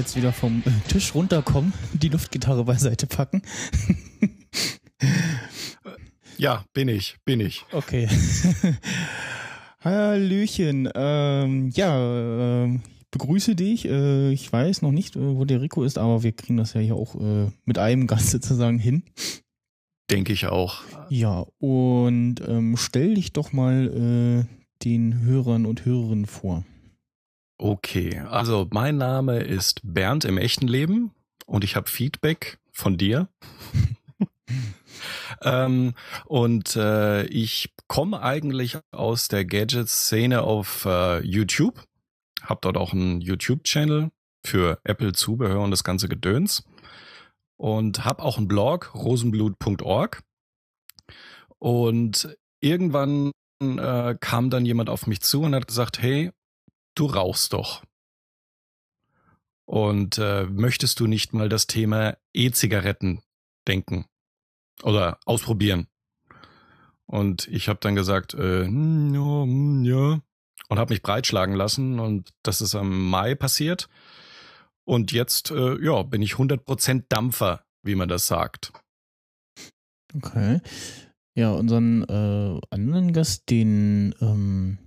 jetzt wieder vom Tisch runterkommen, die Luftgitarre beiseite packen. ja, bin ich, bin ich. Okay. Hallöchen. Ähm, ja, äh, begrüße dich. Äh, ich weiß noch nicht, äh, wo der Rico ist, aber wir kriegen das ja hier auch äh, mit einem Gast sozusagen hin. Denke ich auch. Ja, und ähm, stell dich doch mal äh, den Hörern und Hörerinnen vor. Okay, also mein Name ist Bernd im echten Leben und ich habe Feedback von dir. ähm, und äh, ich komme eigentlich aus der Gadget-Szene auf äh, YouTube, habe dort auch einen YouTube-Channel für Apple-Zubehör und das ganze Gedöns und habe auch einen Blog, rosenblut.org. Und irgendwann äh, kam dann jemand auf mich zu und hat gesagt, hey, du rauchst doch. Und äh, möchtest du nicht mal das Thema E-Zigaretten denken oder ausprobieren? Und ich habe dann gesagt, äh, hm, ja, hm, ja, und habe mich breitschlagen lassen. Und das ist am Mai passiert. Und jetzt, äh, ja, bin ich 100% Dampfer, wie man das sagt. Okay. Ja, unseren äh, anderen Gast, den ähm,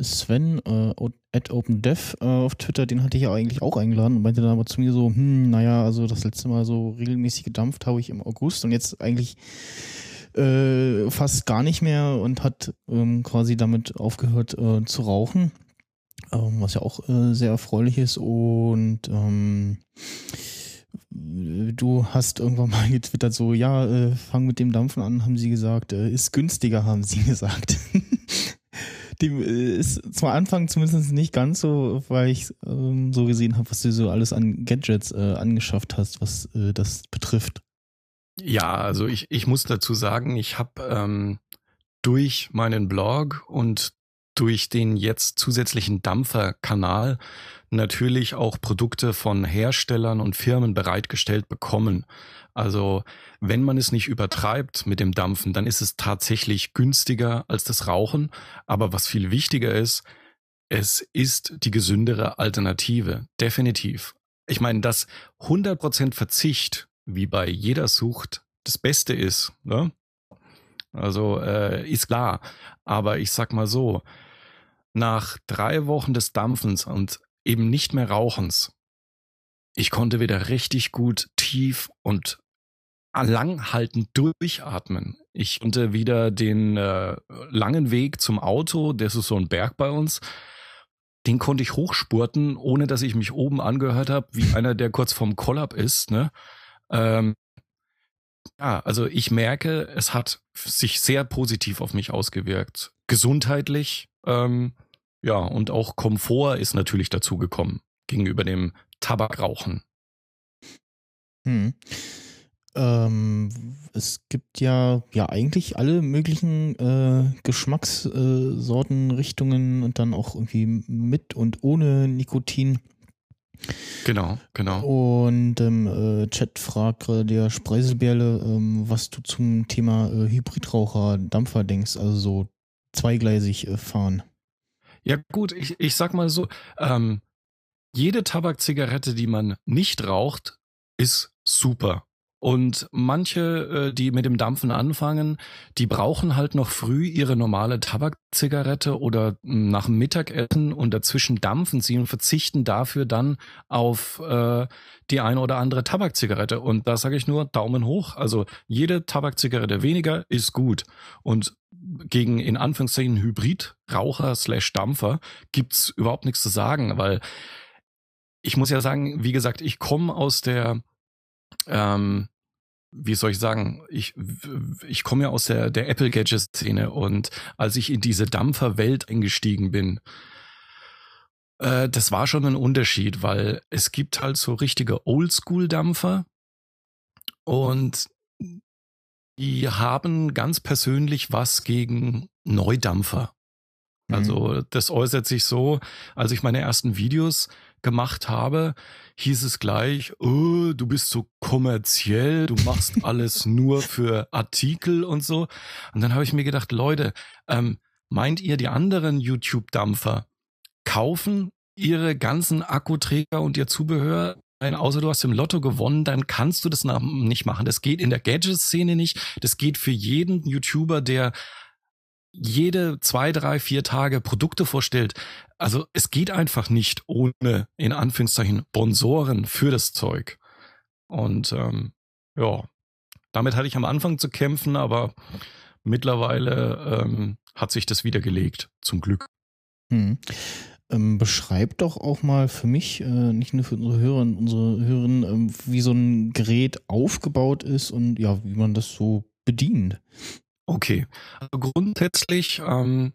Sven äh, at OpenDev äh, auf Twitter, den hatte ich ja eigentlich auch eingeladen und meinte dann aber zu mir so, hm, naja, also das letzte Mal so regelmäßig gedampft habe ich im August und jetzt eigentlich äh, fast gar nicht mehr und hat ähm, quasi damit aufgehört äh, zu rauchen ähm, was ja auch äh, sehr erfreulich ist. Und ähm, du hast irgendwann mal getwittert, so, ja, äh, fang mit dem Dampfen an, haben sie gesagt, äh, ist günstiger, haben sie gesagt. Dem äh, ist zwar Anfang zumindest nicht ganz so, weil ich ähm, so gesehen habe, was du so alles an Gadgets äh, angeschafft hast, was äh, das betrifft. Ja, also ich, ich muss dazu sagen, ich habe ähm, durch meinen Blog und durch den jetzt zusätzlichen Dampferkanal natürlich auch Produkte von Herstellern und Firmen bereitgestellt bekommen. Also wenn man es nicht übertreibt mit dem Dampfen, dann ist es tatsächlich günstiger als das Rauchen. Aber was viel wichtiger ist, es ist die gesündere Alternative. Definitiv. Ich meine, dass 100% Verzicht, wie bei jeder Sucht, das Beste ist. Ne? Also äh, ist klar. Aber ich sag mal so, nach drei Wochen des Dampfens und eben nicht mehr Rauchens, ich konnte wieder richtig gut tief und langhaltend durchatmen. Ich konnte wieder den äh, langen Weg zum Auto, das ist so ein Berg bei uns, den konnte ich hochspurten, ohne dass ich mich oben angehört habe, wie einer, der kurz vorm Kollab ist. Ne? Ähm, ja, also ich merke, es hat sich sehr positiv auf mich ausgewirkt. Gesundheitlich, ähm, ja, und auch Komfort ist natürlich dazu gekommen gegenüber dem Tabakrauchen. Hm. Ähm, es gibt ja, ja eigentlich alle möglichen äh, Geschmackssorten, äh, Richtungen und dann auch irgendwie mit und ohne Nikotin. Genau, genau. Und ähm, äh, Chat fragt äh, der Spreiselbärle, ähm, was du zum Thema äh, Hybridraucher, Dampfer denkst, also so zweigleisig äh, fahren. Ja gut, ich, ich sag mal so, ähm, jede Tabakzigarette, die man nicht raucht, ist super. Und manche, äh, die mit dem Dampfen anfangen, die brauchen halt noch früh ihre normale Tabakzigarette oder hm, nach dem Mittagessen und dazwischen dampfen sie und verzichten dafür dann auf äh, die eine oder andere Tabakzigarette. Und da sage ich nur Daumen hoch. Also jede Tabakzigarette weniger ist gut. Und gegen in Anführungszeichen Hybridraucher slash Dampfer gibt's überhaupt nichts zu sagen, weil ich muss ja sagen, wie gesagt, ich komme aus der ähm, wie soll ich sagen, ich, ich komme ja aus der, der Apple Gadget Szene und als ich in diese Dampferwelt eingestiegen bin, äh, das war schon ein Unterschied, weil es gibt halt so richtige Oldschool-Dampfer und die haben ganz persönlich was gegen Neudampfer. Also mhm. das äußert sich so, als ich meine ersten Videos gemacht habe, hieß es gleich, oh, du bist so kommerziell, du machst alles nur für Artikel und so. Und dann habe ich mir gedacht, Leute, ähm, meint ihr, die anderen YouTube-Dampfer kaufen ihre ganzen Akkuträger und ihr Zubehör außer du hast im Lotto gewonnen, dann kannst du das nicht machen. Das geht in der Gadget-Szene nicht. Das geht für jeden YouTuber, der jede zwei, drei, vier Tage Produkte vorstellt. Also es geht einfach nicht ohne, in Anführungszeichen, Sponsoren für das Zeug. Und ähm, ja, damit hatte ich am Anfang zu kämpfen, aber mittlerweile ähm, hat sich das wieder gelegt, zum Glück. Hm. Ähm, beschreib doch auch mal für mich, äh, nicht nur für unsere Hörer und unsere Hörerinnen, ähm, wie so ein Gerät aufgebaut ist und ja, wie man das so bedient. Okay, also grundsätzlich, ähm,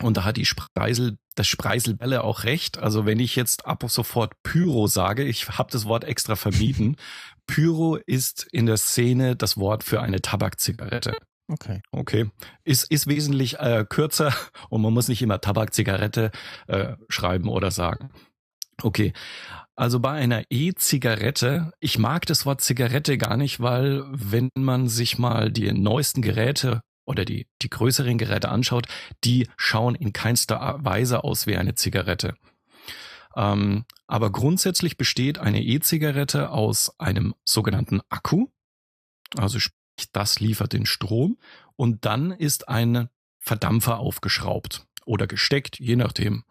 und da hat die Spreisel, das Spreiselbälle auch recht. Also wenn ich jetzt ab sofort Pyro sage, ich habe das Wort extra vermieden. Pyro ist in der Szene das Wort für eine Tabakzigarette. Okay. Okay. Ist, ist wesentlich äh, kürzer und man muss nicht immer Tabakzigarette äh, schreiben oder sagen. Okay. Also bei einer E-Zigarette, ich mag das Wort Zigarette gar nicht, weil wenn man sich mal die neuesten Geräte oder die, die größeren Geräte anschaut, die schauen in keinster Weise aus wie eine Zigarette. Ähm, aber grundsätzlich besteht eine E-Zigarette aus einem sogenannten Akku, also das liefert den Strom und dann ist ein Verdampfer aufgeschraubt oder gesteckt, je nachdem.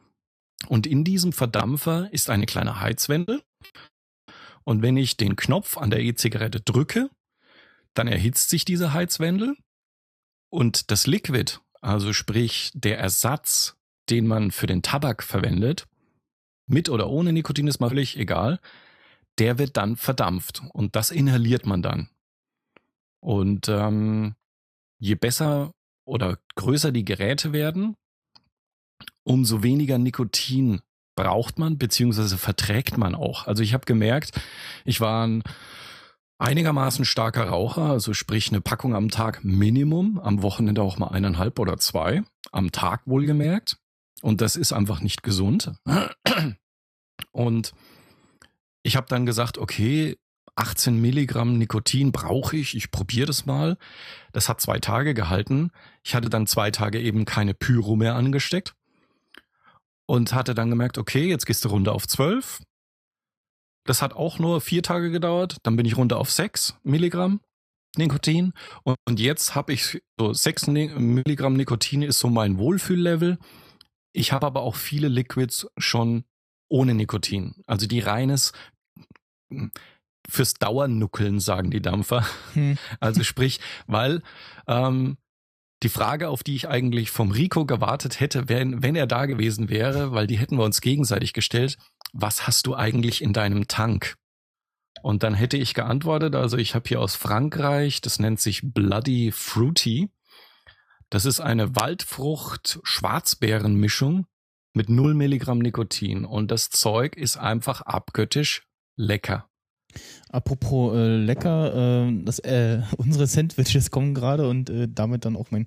Und in diesem Verdampfer ist eine kleine Heizwende. Und wenn ich den Knopf an der E-Zigarette drücke, dann erhitzt sich diese Heizwendel und das Liquid, also sprich der Ersatz, den man für den Tabak verwendet, mit oder ohne Nikotin ist mal völlig egal, der wird dann verdampft und das inhaliert man dann. Und ähm, je besser oder größer die Geräte werden, umso weniger Nikotin braucht man, beziehungsweise verträgt man auch. Also ich habe gemerkt, ich war ein einigermaßen starker Raucher, also sprich eine Packung am Tag Minimum, am Wochenende auch mal eineinhalb oder zwei, am Tag wohlgemerkt. Und das ist einfach nicht gesund. Und ich habe dann gesagt, okay, 18 Milligramm Nikotin brauche ich, ich probiere das mal. Das hat zwei Tage gehalten. Ich hatte dann zwei Tage eben keine Pyro mehr angesteckt und hatte dann gemerkt, okay, jetzt gehst du runter auf 12. Das hat auch nur vier Tage gedauert. Dann bin ich runter auf 6 Milligramm Nikotin. Und jetzt habe ich so 6 Milligramm Nikotin ist so mein Wohlfühllevel. Ich habe aber auch viele Liquids schon ohne Nikotin. Also die reines fürs Dauernuckeln, sagen die Dampfer. Hm. Also sprich, weil ähm, die Frage, auf die ich eigentlich vom Rico gewartet hätte, wenn, wenn er da gewesen wäre, weil die hätten wir uns gegenseitig gestellt, was hast du eigentlich in deinem Tank? Und dann hätte ich geantwortet, also ich habe hier aus Frankreich, das nennt sich Bloody Fruity. Das ist eine Waldfrucht-Schwarzbeeren-Mischung mit 0 Milligramm Nikotin. Und das Zeug ist einfach abgöttisch lecker. Apropos äh, lecker, äh, das, äh, unsere Sandwiches kommen gerade und äh, damit dann auch mein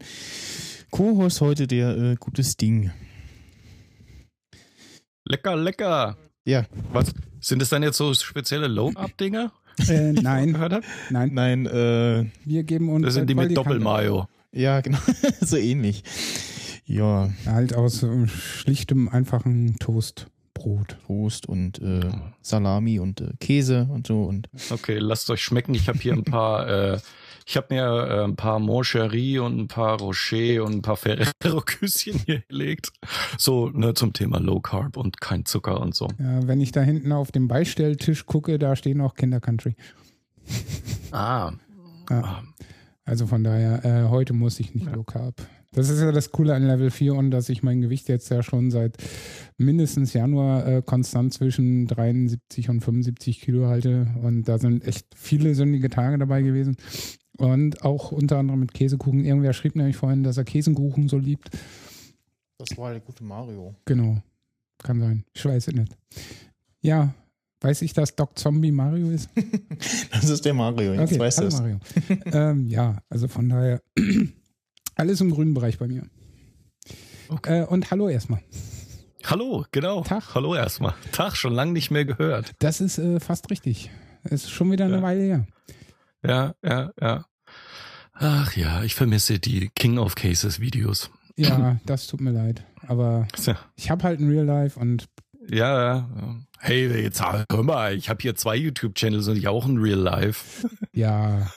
Co-Host heute, der äh, gutes Ding. Lecker, lecker. Ja. Was? Sind es dann jetzt so spezielle Low-Up-Dinger? Äh, nein. nein. Nein, äh, Wir geben uns. Das sind die mit Doppelmayo. Ja, genau. so ähnlich. Ja. Halt aus äh, schlichtem, einfachen Toast. Brot. Toast und äh, Salami und äh, Käse und so. Und okay, lasst euch schmecken. Ich habe hier ein paar, äh, ich habe mir äh, ein paar Moncherie und ein paar Rocher und ein paar Ferrero-Küsschen hier gelegt. So ne, zum Thema Low Carb und kein Zucker und so. Ja, wenn ich da hinten auf dem Beistelltisch gucke, da stehen auch Kinder Country. Ah. Ja. Also von daher, äh, heute muss ich nicht ja. Low Carb. Das ist ja das Coole an Level 4 und dass ich mein Gewicht jetzt ja schon seit mindestens Januar äh, konstant zwischen 73 und 75 Kilo halte. Und da sind echt viele sündige Tage dabei gewesen. Und auch unter anderem mit Käsekuchen. Irgendwer schrieb nämlich vorhin, dass er Käsekuchen so liebt. Das war der gute Mario. Genau. Kann sein. Ich weiß es nicht. Ja, Weiß ich, dass Doc Zombie Mario ist? das ist der Mario, jetzt okay, weißt du Mario. ähm, ja, also von daher alles im grünen Bereich bei mir. Okay. Äh, und hallo erstmal. Hallo, genau. Tag. Hallo erstmal. Tag, schon lange nicht mehr gehört. Das ist äh, fast richtig. Es ist schon wieder eine ja. Weile her. Ja, ja, ja. Ach ja, ich vermisse die King of Cases Videos. Ja, das tut mir leid. Aber ja. ich habe halt ein Real Life und Ja, ja. Hey, jetzt hör mal, ich habe hier zwei YouTube-Channels und ich auch ein Real Life. Ja,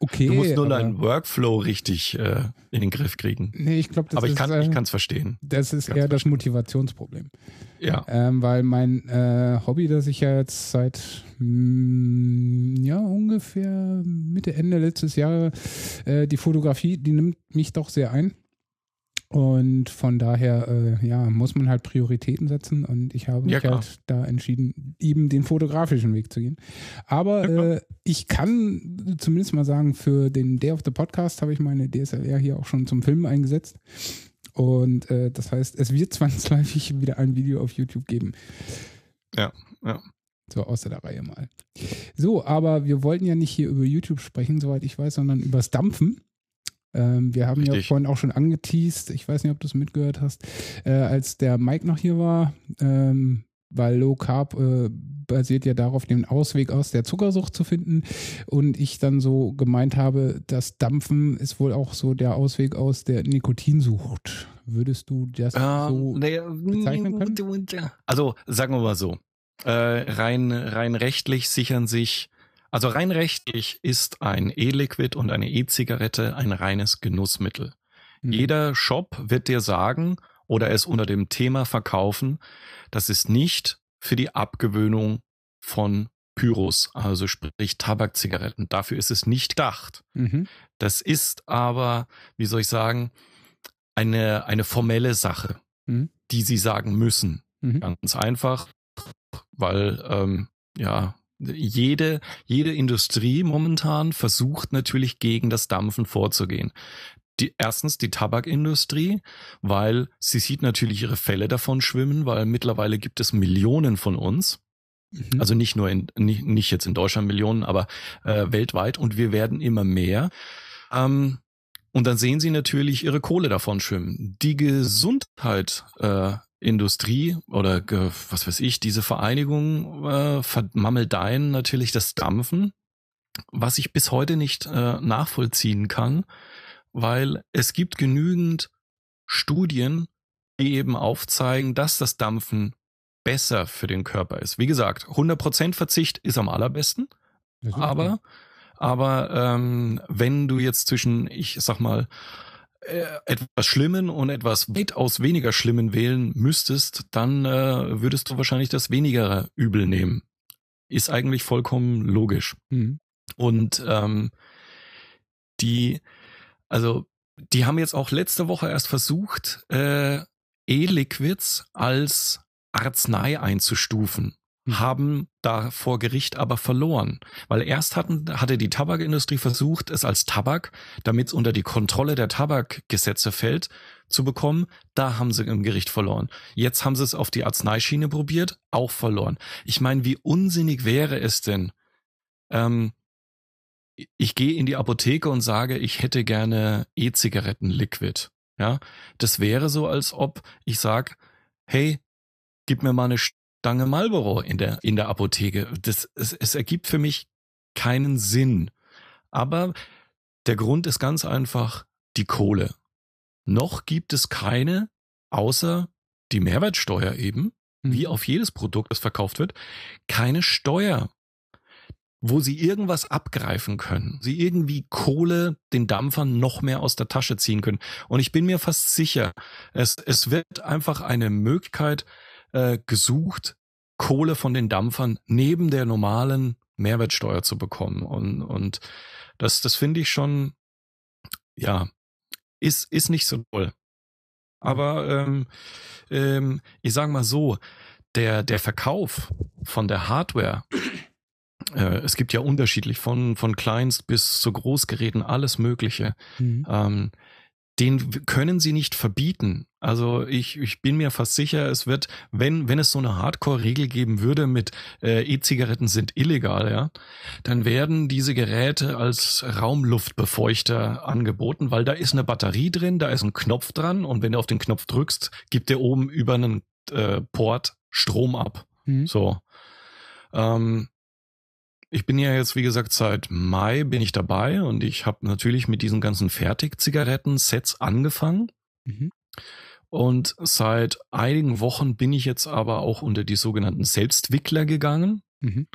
okay. Du musst nur deinen Workflow richtig äh, in den Griff kriegen. Nee, ich glaube, das Aber ich ist, kann ich kann's verstehen. das ist eher das verstehen. Motivationsproblem. Ja. Ähm, weil mein äh, Hobby, das ich ja jetzt seit mm, ja ungefähr Mitte, Ende letztes Jahr, äh, die Fotografie, die nimmt mich doch sehr ein. Und von daher, äh, ja, muss man halt Prioritäten setzen und ich habe mich Ja, halt da entschieden, eben den fotografischen Weg zu gehen. Aber Ja, äh, ich kann zumindest mal sagen, für den Day of the Podcast habe ich meine DSLR hier auch schon zum Filmen eingesetzt. Und äh, das heißt, es wird zwangsläufig wieder ein Video auf YouTube geben. Ja, ja. So außer der Reihe mal. So, aber wir wollten ja nicht hier über YouTube sprechen, soweit ich weiß, sondern übers Dampfen. Ähm, wir haben ja Richtig. vorhin auch schon angeteased, ich weiß nicht, ob du es mitgehört hast, äh, als der Mike noch hier war, ähm, weil Low Carb äh, basiert ja darauf, den Ausweg aus der Zuckersucht zu finden. Und ich dann so gemeint habe, das Dampfen ist wohl auch so der Ausweg aus der Nikotinsucht. Würdest du das so Ähm, nee, bezeichnen können? Also sagen wir mal so, äh, rein, rein rechtlich sichern sich, also rein rechtlich ist ein E-Liquid und eine E-Zigarette ein reines Genussmittel. Mhm. Jeder Shop wird dir sagen oder es unter dem Thema verkaufen, das ist nicht für die Abgewöhnung von Pyros, also sprich Tabakzigaretten. Dafür ist es nicht gedacht. Mhm. Das ist aber, wie soll ich sagen, eine, eine formelle Sache, Mhm. die sie sagen müssen. Mhm. Ganz einfach, weil ähm, ja jede jede Industrie momentan versucht natürlich gegen das Dampfen vorzugehen. Die, erstens die Tabakindustrie, weil sie sieht natürlich ihre Fälle davon schwimmen, weil mittlerweile gibt es Millionen von uns, Mhm. also nicht nur in, nicht, nicht jetzt in Deutschland Millionen, aber äh, weltweit und wir werden immer mehr. Ähm, und dann sehen sie natürlich ihre Kohle davon schwimmen. Die Gesundheit äh, Industrie oder was weiß ich, diese Vereinigung äh, vermammeldeien natürlich das Dampfen, was ich bis heute nicht äh, nachvollziehen kann, weil es gibt genügend Studien, die eben aufzeigen, dass das Dampfen besser für den Körper ist. Wie gesagt, 100% Verzicht ist am allerbesten, aber aber ähm, wenn du jetzt zwischen, ich sag mal, etwas Schlimmen und etwas weitaus weniger Schlimmen wählen müsstest, dann äh, würdest du wahrscheinlich das weniger Übel nehmen. Ist eigentlich vollkommen logisch. Mhm. Und ähm, die, also die haben jetzt auch letzte Woche erst versucht, äh, E-Liquids als Arznei einzustufen. Haben da vor Gericht aber verloren. Weil erst hatten, hatte die Tabakindustrie versucht, es als Tabak, damit es unter die Kontrolle der Tabakgesetze fällt, zu bekommen. Da haben sie im Gericht verloren. Jetzt haben sie es auf die Arzneischiene probiert, auch verloren. Ich meine, wie unsinnig wäre es denn, ähm, ich gehe in die Apotheke und sage, ich hätte gerne E-Zigaretten-Liquid. Ja, das wäre so, als ob ich sag, hey, gib mir mal eine Stange Marlboro in der, in der Apotheke. Das, es, es ergibt für mich keinen Sinn. Aber der Grund ist ganz einfach die Kohle. Noch gibt es keine, außer die Mehrwertsteuer eben, Mhm. wie auf jedes Produkt, das verkauft wird, keine Steuer, wo sie irgendwas abgreifen können. Sie irgendwie Kohle den Dampfern noch mehr aus der Tasche ziehen können. Und ich bin mir fast sicher, es, es wird einfach eine Möglichkeit äh, gesucht, Kohle von den Dampfern neben der normalen Mehrwertsteuer zu bekommen. Und, und das, das finde ich schon, ja, ist, ist nicht so toll. Aber ähm, ähm, ich sage mal so, der, der Verkauf von der Hardware, äh, es gibt ja unterschiedlich von, von Kleinst bis zu Großgeräten, alles Mögliche. Mhm. Ähm, den können sie nicht verbieten. Also ich, ich bin mir fast sicher, es wird, wenn, wenn es so eine Hardcore-Regel geben würde mit äh, E-Zigaretten sind illegal, ja, dann werden diese Geräte als Raumluftbefeuchter angeboten, weil da ist eine Batterie drin, da ist ein Knopf dran und wenn du auf den Knopf drückst, gibt der oben über einen äh, Port Strom ab. Mhm. So. Ähm, ich bin ja jetzt, wie gesagt, seit Mai bin ich dabei und ich habe natürlich mit diesen ganzen Fertig-Zigaretten-Sets angefangen. Mhm. Und seit einigen Wochen bin ich jetzt aber auch unter die sogenannten Selbstwickler gegangen. Mhm.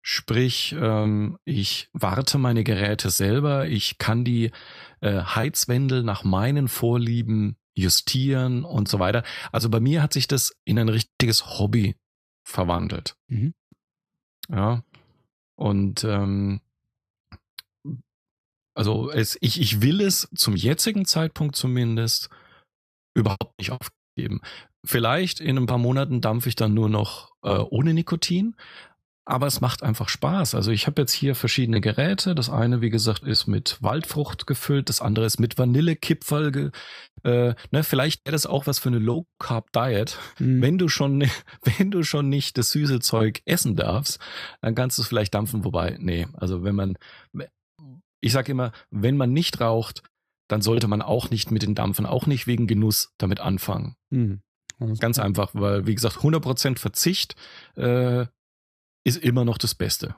Sprich, ähm, ich warte meine Geräte selber, ich kann die äh, Heizwendel nach meinen Vorlieben justieren und so weiter. Also bei mir hat sich das in ein richtiges Hobby verwandelt. Mhm. Ja. Und ähm, also es, ich, ich will es zum jetzigen Zeitpunkt zumindest überhaupt nicht aufgeben. Vielleicht in ein paar Monaten dampfe ich dann nur noch äh, ohne Nikotin, aber es macht einfach Spaß. Also ich habe jetzt hier verschiedene Geräte. Das eine, wie gesagt, ist mit Waldfrucht gefüllt, das andere ist mit Vanillekipferl. Äh, ne, vielleicht wäre das auch was für eine Low Carb Diet. Mhm. Wenn du schon, wenn du schon nicht das süße Zeug essen darfst, dann kannst du es vielleicht dampfen. Wobei, nee, also wenn man, ich sage immer, wenn man nicht raucht, dann sollte man auch nicht mit den Dampfen, auch nicht wegen Genuss damit anfangen. Mhm. Ganz einfach, weil, wie gesagt, 100% Verzicht äh, ist immer noch das Beste.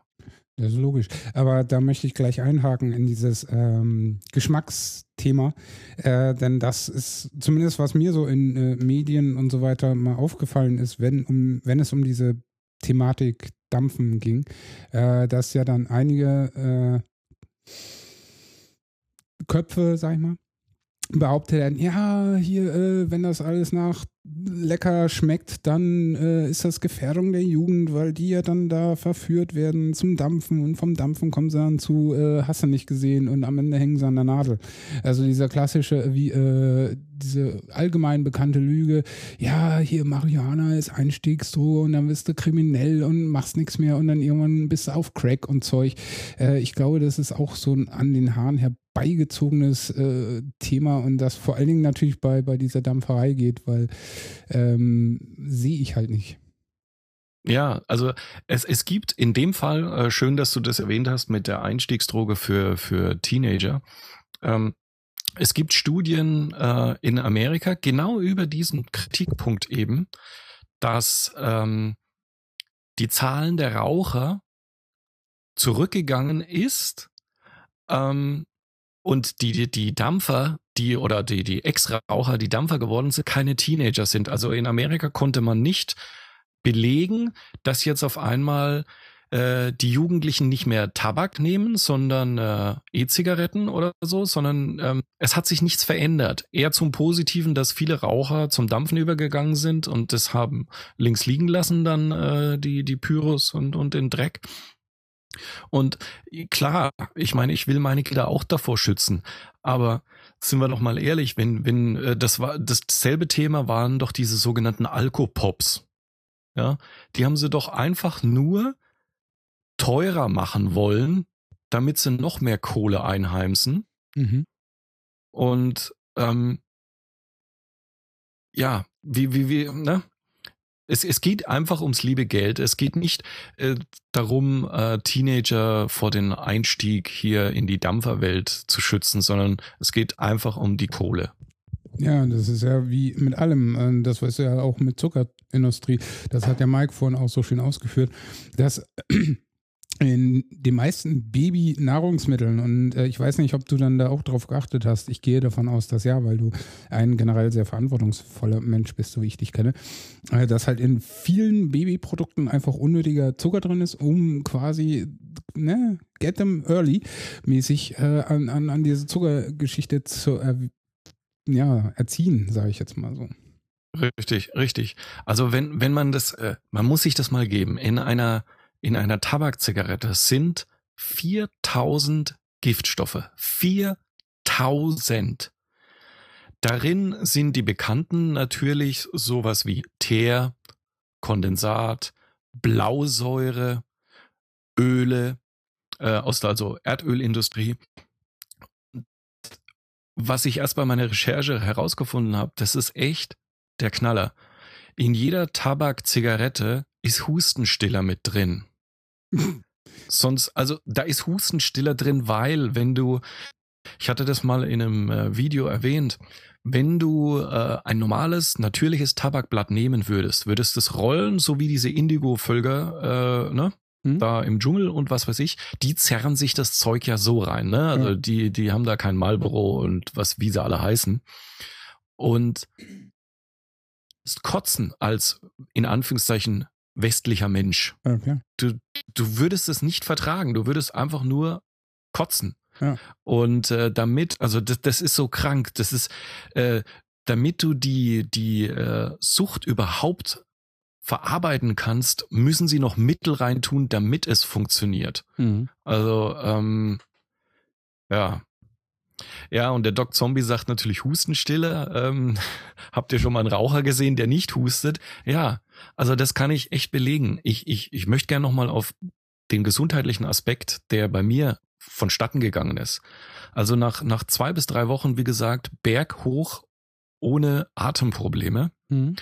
Das ist logisch. Aber da möchte ich gleich einhaken in dieses ähm, Geschmacksthema. Äh, denn das ist zumindest, was mir so in äh, Medien und so weiter mal aufgefallen ist, wenn, um, wenn es um diese Thematik Dampfen ging, äh, dass ja dann einige äh, Köpfe, sag ich mal, behauptet er, ja, hier, äh, wenn das alles nach lecker schmeckt, dann äh, ist das Gefährdung der Jugend, weil die ja dann da verführt werden zum Dampfen und vom Dampfen kommen sie dann zu, äh, hast du nicht gesehen und am Ende hängen sie an der Nadel. Also dieser klassische, wie äh, diese allgemein bekannte Lüge, ja, hier Marihuana ist Einstiegsdroge und dann bist du kriminell und machst nichts mehr und dann irgendwann bist du auf Crack und Zeug. Äh, ich glaube, das ist auch so ein an den Haaren herbeigezogenes äh, Thema und das vor allen Dingen natürlich bei, bei dieser Dampferei geht, weil ähm, sehe ich halt nicht. Ja, also es, es gibt in dem Fall, äh, schön, dass du das erwähnt hast mit der Einstiegsdroge für, für Teenager. Ähm, es gibt Studien äh, in Amerika genau über diesen Kritikpunkt eben, dass ähm, die Zahlen der Raucher zurückgegangen ist ähm, und die, die, die Dampfer, die oder die, die Ex-Raucher, die Dampfer geworden sind, keine Teenager sind. Also in Amerika konnte man nicht belegen, dass jetzt auf einmal äh, die Jugendlichen nicht mehr Tabak nehmen, sondern äh, E-Zigaretten oder so, sondern ähm, es hat sich nichts verändert. Eher zum Positiven, dass viele Raucher zum Dampfen übergegangen sind und das haben links liegen lassen dann äh, die die Pyros und und den Dreck. Und klar, ich meine, ich will meine Kinder auch davor schützen, aber sind wir doch mal ehrlich, wenn wenn äh, das war dasselbe Thema waren doch diese sogenannten Alkopops. Ja, die haben sie doch einfach nur teurer machen wollen, damit sie noch mehr Kohle einheimsen. Mhm. Und ähm, ja, wie, wie, wie, ne? Es, es geht einfach ums liebe Geld. Es geht nicht äh, darum, äh, Teenager vor den Einstieg hier in die Dampferwelt zu schützen, sondern es geht einfach um die Kohle. Ja, das ist ja wie mit allem. Äh, das ist ja auch mit Zuckerindustrie. Das hat der Mike vorhin auch so schön ausgeführt, dass in den meisten Baby-Nahrungsmitteln und äh, ich weiß nicht, ob du dann da auch drauf geachtet hast. Ich gehe davon aus, dass ja, weil du ein generell sehr verantwortungsvoller Mensch bist, so wie ich dich kenne, äh, dass halt in vielen Babyprodukten einfach unnötiger Zucker drin ist, um quasi ne, get them early mäßig äh, an, an, an diese Zuckergeschichte zu ja, erziehen, sage ich jetzt mal so. Richtig, richtig. Also wenn wenn man das, äh, man muss sich das mal geben in einer in einer Tabakzigarette sind 4000 Giftstoffe. 4000. Darin sind die bekannten natürlich sowas wie Teer, Kondensat, Blausäure, Öle äh, aus der also Erdölindustrie. Was ich erst bei meiner Recherche herausgefunden habe, das ist echt der Knaller. In jeder Tabakzigarette ist Hustenstiller mit drin. Sonst, also da ist Hustenstiller drin, weil wenn du, ich hatte das mal in einem äh, Video erwähnt, wenn du äh, ein normales, natürliches Tabakblatt nehmen würdest, würdest es rollen, so wie diese Indigo-Völker, äh, ne? Hm? Da im Dschungel und was weiß ich, die zerren sich das Zeug ja so rein, ne? Also hm. die, die haben da kein Marlboro und was, wie sie alle heißen. Und kotzen als in Anführungszeichen westlicher Mensch. Okay. Du, du würdest es nicht vertragen. Du würdest einfach nur kotzen. Ja. Und äh, damit, also das, das ist so krank. Das ist, äh, damit du die, die äh, Sucht überhaupt verarbeiten kannst, müssen sie noch Mittel reintun, damit es funktioniert. Mhm. Also, ähm, ja. Ja, und der Doc Zombie sagt natürlich Hustenstille. Ähm, habt ihr schon mal einen Raucher gesehen, der nicht hustet? Ja, also das kann ich echt belegen. Ich, ich, ich möchte gerne nochmal auf den gesundheitlichen Aspekt, der bei mir vonstatten gegangen ist. Also nach, nach zwei bis drei Wochen, wie gesagt, berghoch ohne Atemprobleme. Mhm.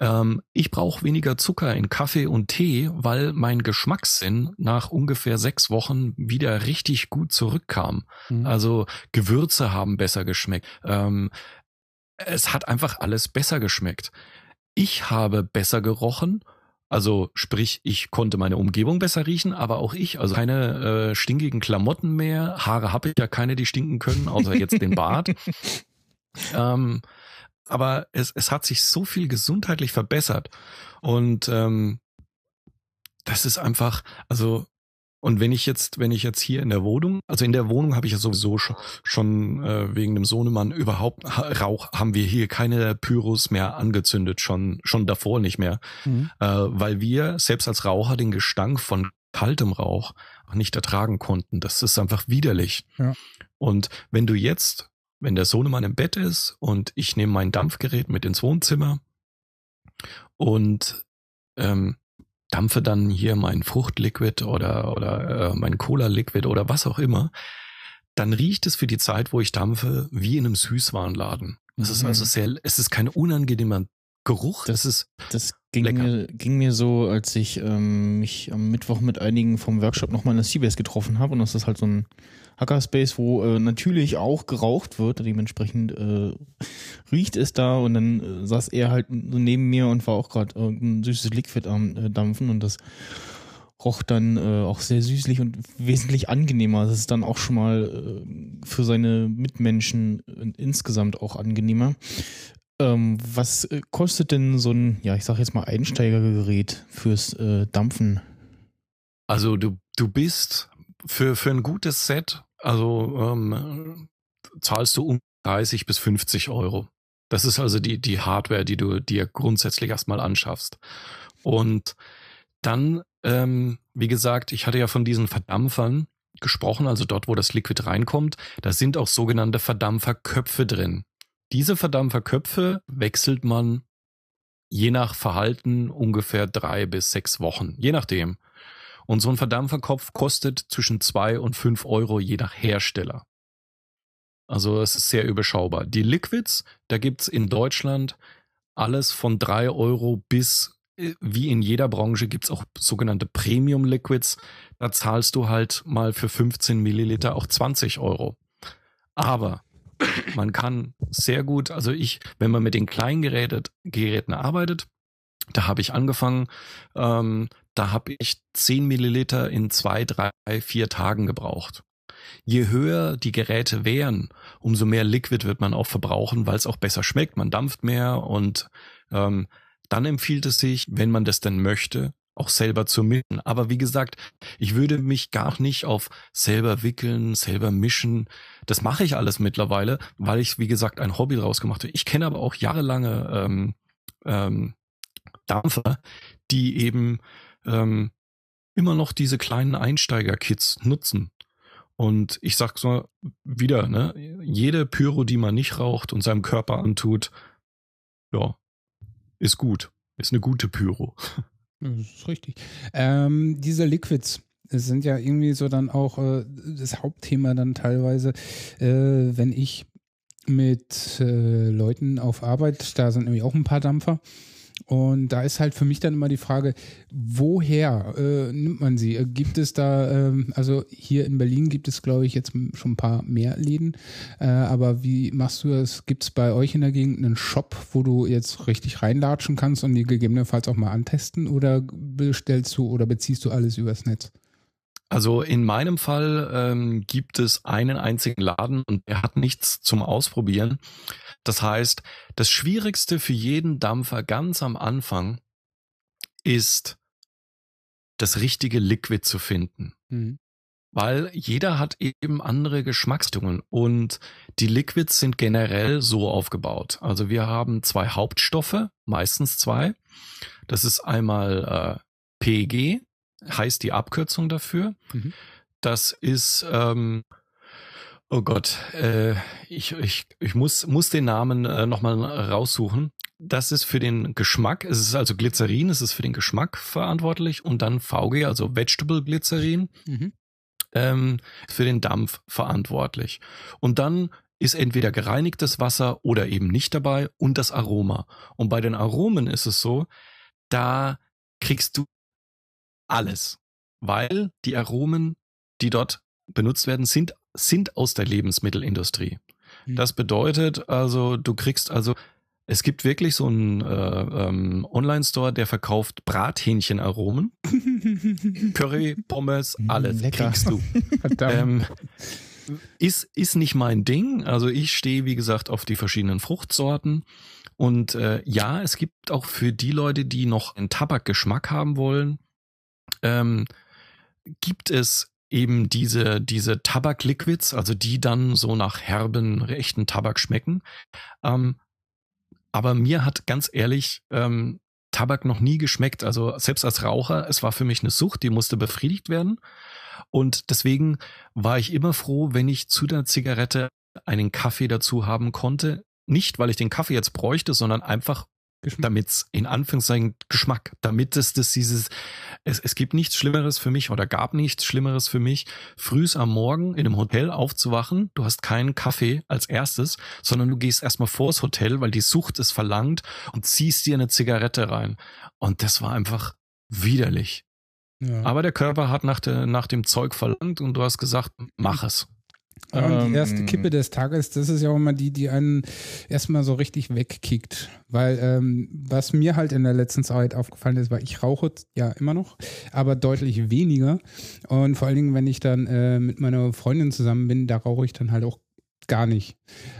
Ähm, ich brauche weniger Zucker in Kaffee und Tee, weil mein Geschmackssinn nach ungefähr sechs Wochen wieder richtig gut zurückkam. Mhm. Also Gewürze haben besser geschmeckt. Ähm, es hat einfach alles besser geschmeckt. Ich habe besser gerochen. Also sprich, ich konnte meine Umgebung besser riechen, aber auch ich, also keine äh, stinkigen Klamotten mehr. Haare habe ich ja keine, die stinken können, außer jetzt den Bart. ähm, aber es, es hat sich so viel gesundheitlich verbessert. Und ähm, das ist einfach, also, und wenn ich jetzt, wenn ich jetzt hier in der Wohnung, also in der Wohnung habe ich ja sowieso schon, schon äh, wegen dem Sohnemann überhaupt Rauch, haben wir hier keine Pyros mehr angezündet, schon, schon davor nicht mehr. Mhm. Äh, weil wir selbst als Raucher den Gestank von kaltem Rauch auch nicht ertragen konnten. Das ist einfach widerlich. Ja. Und wenn du jetzt wenn der Sohnemann im Bett ist und ich nehme mein Dampfgerät mit ins Wohnzimmer und ähm, dampfe dann hier mein Fruchtliquid oder oder äh, mein Cola-Liquid oder was auch immer, dann riecht es für die Zeit, wo ich dampfe, wie in einem Süßwarenladen. Es ist Mhm. also sehr, es ist kein unangenehmer Geruch. Das- ist Das ging Lecker. mir, ging mir so, als ich ähm, mich am Mittwoch mit einigen vom Workshop nochmal in der Seabase getroffen habe. Und das ist halt so ein Hackerspace, wo äh, natürlich auch geraucht wird. Dementsprechend äh, riecht es da. Und dann äh, saß er halt so neben mir und war auch gerade irgendein süßes Liquid am äh, Dampfen. Und das roch dann äh, auch sehr süßlich und wesentlich angenehmer. Das ist dann auch schon mal äh, für seine Mitmenschen äh, insgesamt auch angenehmer. Ähm, was äh, kostet denn so ein, ja, ich sag jetzt mal Einsteigergerät fürs äh, Dampfen? Also du, du bist für, für ein gutes Set, also ähm, zahlst du um 30 bis 50 Euro. Das ist also die, die Hardware, die du dir grundsätzlich erstmal anschaffst. Und dann, ähm, wie gesagt, ich hatte ja von diesen Verdampfern gesprochen, also dort, wo das Liquid reinkommt, da sind auch sogenannte Verdampferköpfe drin. Diese Verdampferköpfe wechselt man je nach Verhalten ungefähr drei bis sechs Wochen, je nachdem. Und so ein Verdampferkopf kostet zwischen zwei und fünf Euro je nach Hersteller. Also es ist sehr überschaubar. Die Liquids, da gibt's in Deutschland alles von drei Euro bis, äh, wie in jeder Branche, gibt's auch sogenannte Premium Liquids. Da zahlst du halt mal für 15 Milliliter auch 20 Euro. Aber man kann sehr gut, also ich, wenn man mit den kleinen Geräten, Geräten arbeitet, da habe ich angefangen, ähm, da habe ich 10 Milliliter in zwei, drei, vier Tagen gebraucht. Je höher die Geräte wären, umso mehr Liquid wird man auch verbrauchen, weil es auch besser schmeckt. Man dampft mehr und ähm, dann empfiehlt es sich, wenn man das denn möchte, auch selber zu mischen. Aber wie gesagt, ich würde mich gar nicht auf selber wickeln, selber mischen. Das mache ich alles mittlerweile, weil ich, wie gesagt, ein Hobby draus gemacht habe. Ich kenne aber auch jahrelange ähm, ähm, Dampfer, die eben ähm, immer noch diese kleinen Einsteiger-Kits nutzen. Und ich sag's mal wieder, ne, jede Pyro, die man nicht raucht und seinem Körper antut, ja, ist gut. Ist eine gute Pyro. Das ist richtig. Ähm, diese Liquids sind ja irgendwie so dann auch äh, das Hauptthema dann teilweise, äh, wenn ich mit äh, Leuten auf Arbeit, da sind nämlich auch ein paar Dampfer. Und da ist halt für mich dann immer die Frage, woher äh, nimmt man sie? Äh, Gibt es da, ähm, also hier in Berlin gibt es, glaube ich, jetzt schon ein paar mehr Läden. Äh, aber wie machst du das? Gibt es bei euch in der Gegend einen Shop, wo du jetzt richtig reinlatschen kannst und die gegebenenfalls auch mal antesten? Oder bestellst du oder beziehst du alles übers Netz? Also in meinem Fall ähm, gibt es einen einzigen Laden und der hat nichts zum Ausprobieren. Das heißt, das Schwierigste für jeden Dampfer ganz am Anfang ist, das richtige Liquid zu finden. Mhm. Weil jeder hat eben andere Geschmacksrichtungen und die Liquids sind generell so aufgebaut. Also wir haben zwei Hauptstoffe, meistens zwei. Das ist einmal äh, PG, heißt die Abkürzung dafür. Mhm. Das ist, ähm, oh Gott, äh, ich, ich, ich muss, muss den Namen äh, nochmal raussuchen. Das ist für den Geschmack, es ist also Glycerin, es ist für den Geschmack verantwortlich und dann VG, also Vegetable Glycerin, mhm. ähm, für den Dampf verantwortlich. Und dann ist entweder gereinigtes Wasser oder eben nicht dabei und das Aroma. Und bei den Aromen ist es so, da kriegst du alles, weil die Aromen, die dort benutzt werden, sind, sind aus der Lebensmittelindustrie. Mhm. Das bedeutet also, du kriegst also, es gibt wirklich so einen äh, ähm, Online-Store, der verkauft Brathähnchenaromen, Curry, Pommes, mm, alles Lecker. kriegst du. ähm, ist, ist nicht mein Ding. Also ich stehe, wie gesagt, auf die verschiedenen Fruchtsorten. Und äh, ja, es gibt auch für die Leute, die noch einen Tabakgeschmack haben wollen, ähm, gibt es eben diese, diese Tabakliquids, also die dann so nach herben, rechten Tabak schmecken. Ähm, aber mir hat ganz ehrlich ähm, Tabak noch nie geschmeckt. Also selbst als Raucher, es war für mich eine Sucht, die musste befriedigt werden. Und deswegen war ich immer froh, wenn ich zu der Zigarette einen Kaffee dazu haben konnte. Nicht, weil ich den Kaffee jetzt bräuchte, sondern einfach, damit in Anführungszeichen Geschmack, damit es das dieses, es, es gibt nichts Schlimmeres für mich oder gab nichts Schlimmeres für mich, frühs am Morgen in einem Hotel aufzuwachen, du hast keinen Kaffee als erstes, sondern du gehst erstmal vors Hotel, weil die Sucht es verlangt und ziehst dir eine Zigarette rein. Und das war einfach widerlich. Ja. Aber der Körper hat nach, de, nach dem Zeug verlangt und du hast gesagt, mach es. Ja, und die ähm, erste Kippe des Tages, das ist ja auch immer die, die einen erstmal so richtig wegkickt. Weil ähm, was mir halt in der letzten Zeit aufgefallen ist, weil ich rauche ja immer noch, aber deutlich weniger. Und vor allen Dingen, wenn ich dann äh, mit meiner Freundin zusammen bin, da rauche ich dann halt auch gar nicht.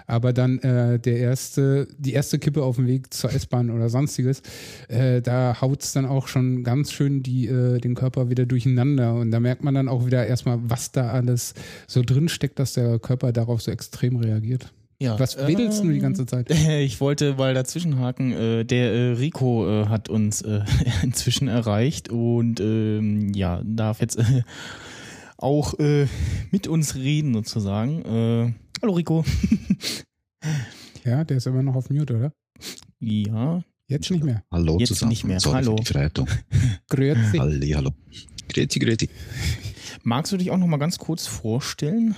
Aber dann äh, der erste, die erste Kippe auf dem Weg zur S-Bahn oder sonstiges, äh, da haut es dann auch schon ganz schön die, äh, den Körper wieder durcheinander. Und da merkt man dann auch wieder erstmal, was da alles so drin steckt, dass der Körper darauf so extrem reagiert. Ja, Was wedelst ähm, du die ganze Zeit? Ich wollte mal dazwischenhaken. Äh, der äh, Rico äh, hat uns inzwischen erreicht und ähm, ja, darf jetzt auch mit uns reden sozusagen. Hallo Rico. ja, der ist immer noch auf Mute, oder? Ja. Jetzt nicht mehr. Hallo Jetzt zusammen. nicht mehr. Sorry hallo. Grüezi. Halli, hallo. Grüezi, grüezi. Magst du dich auch noch mal ganz kurz vorstellen?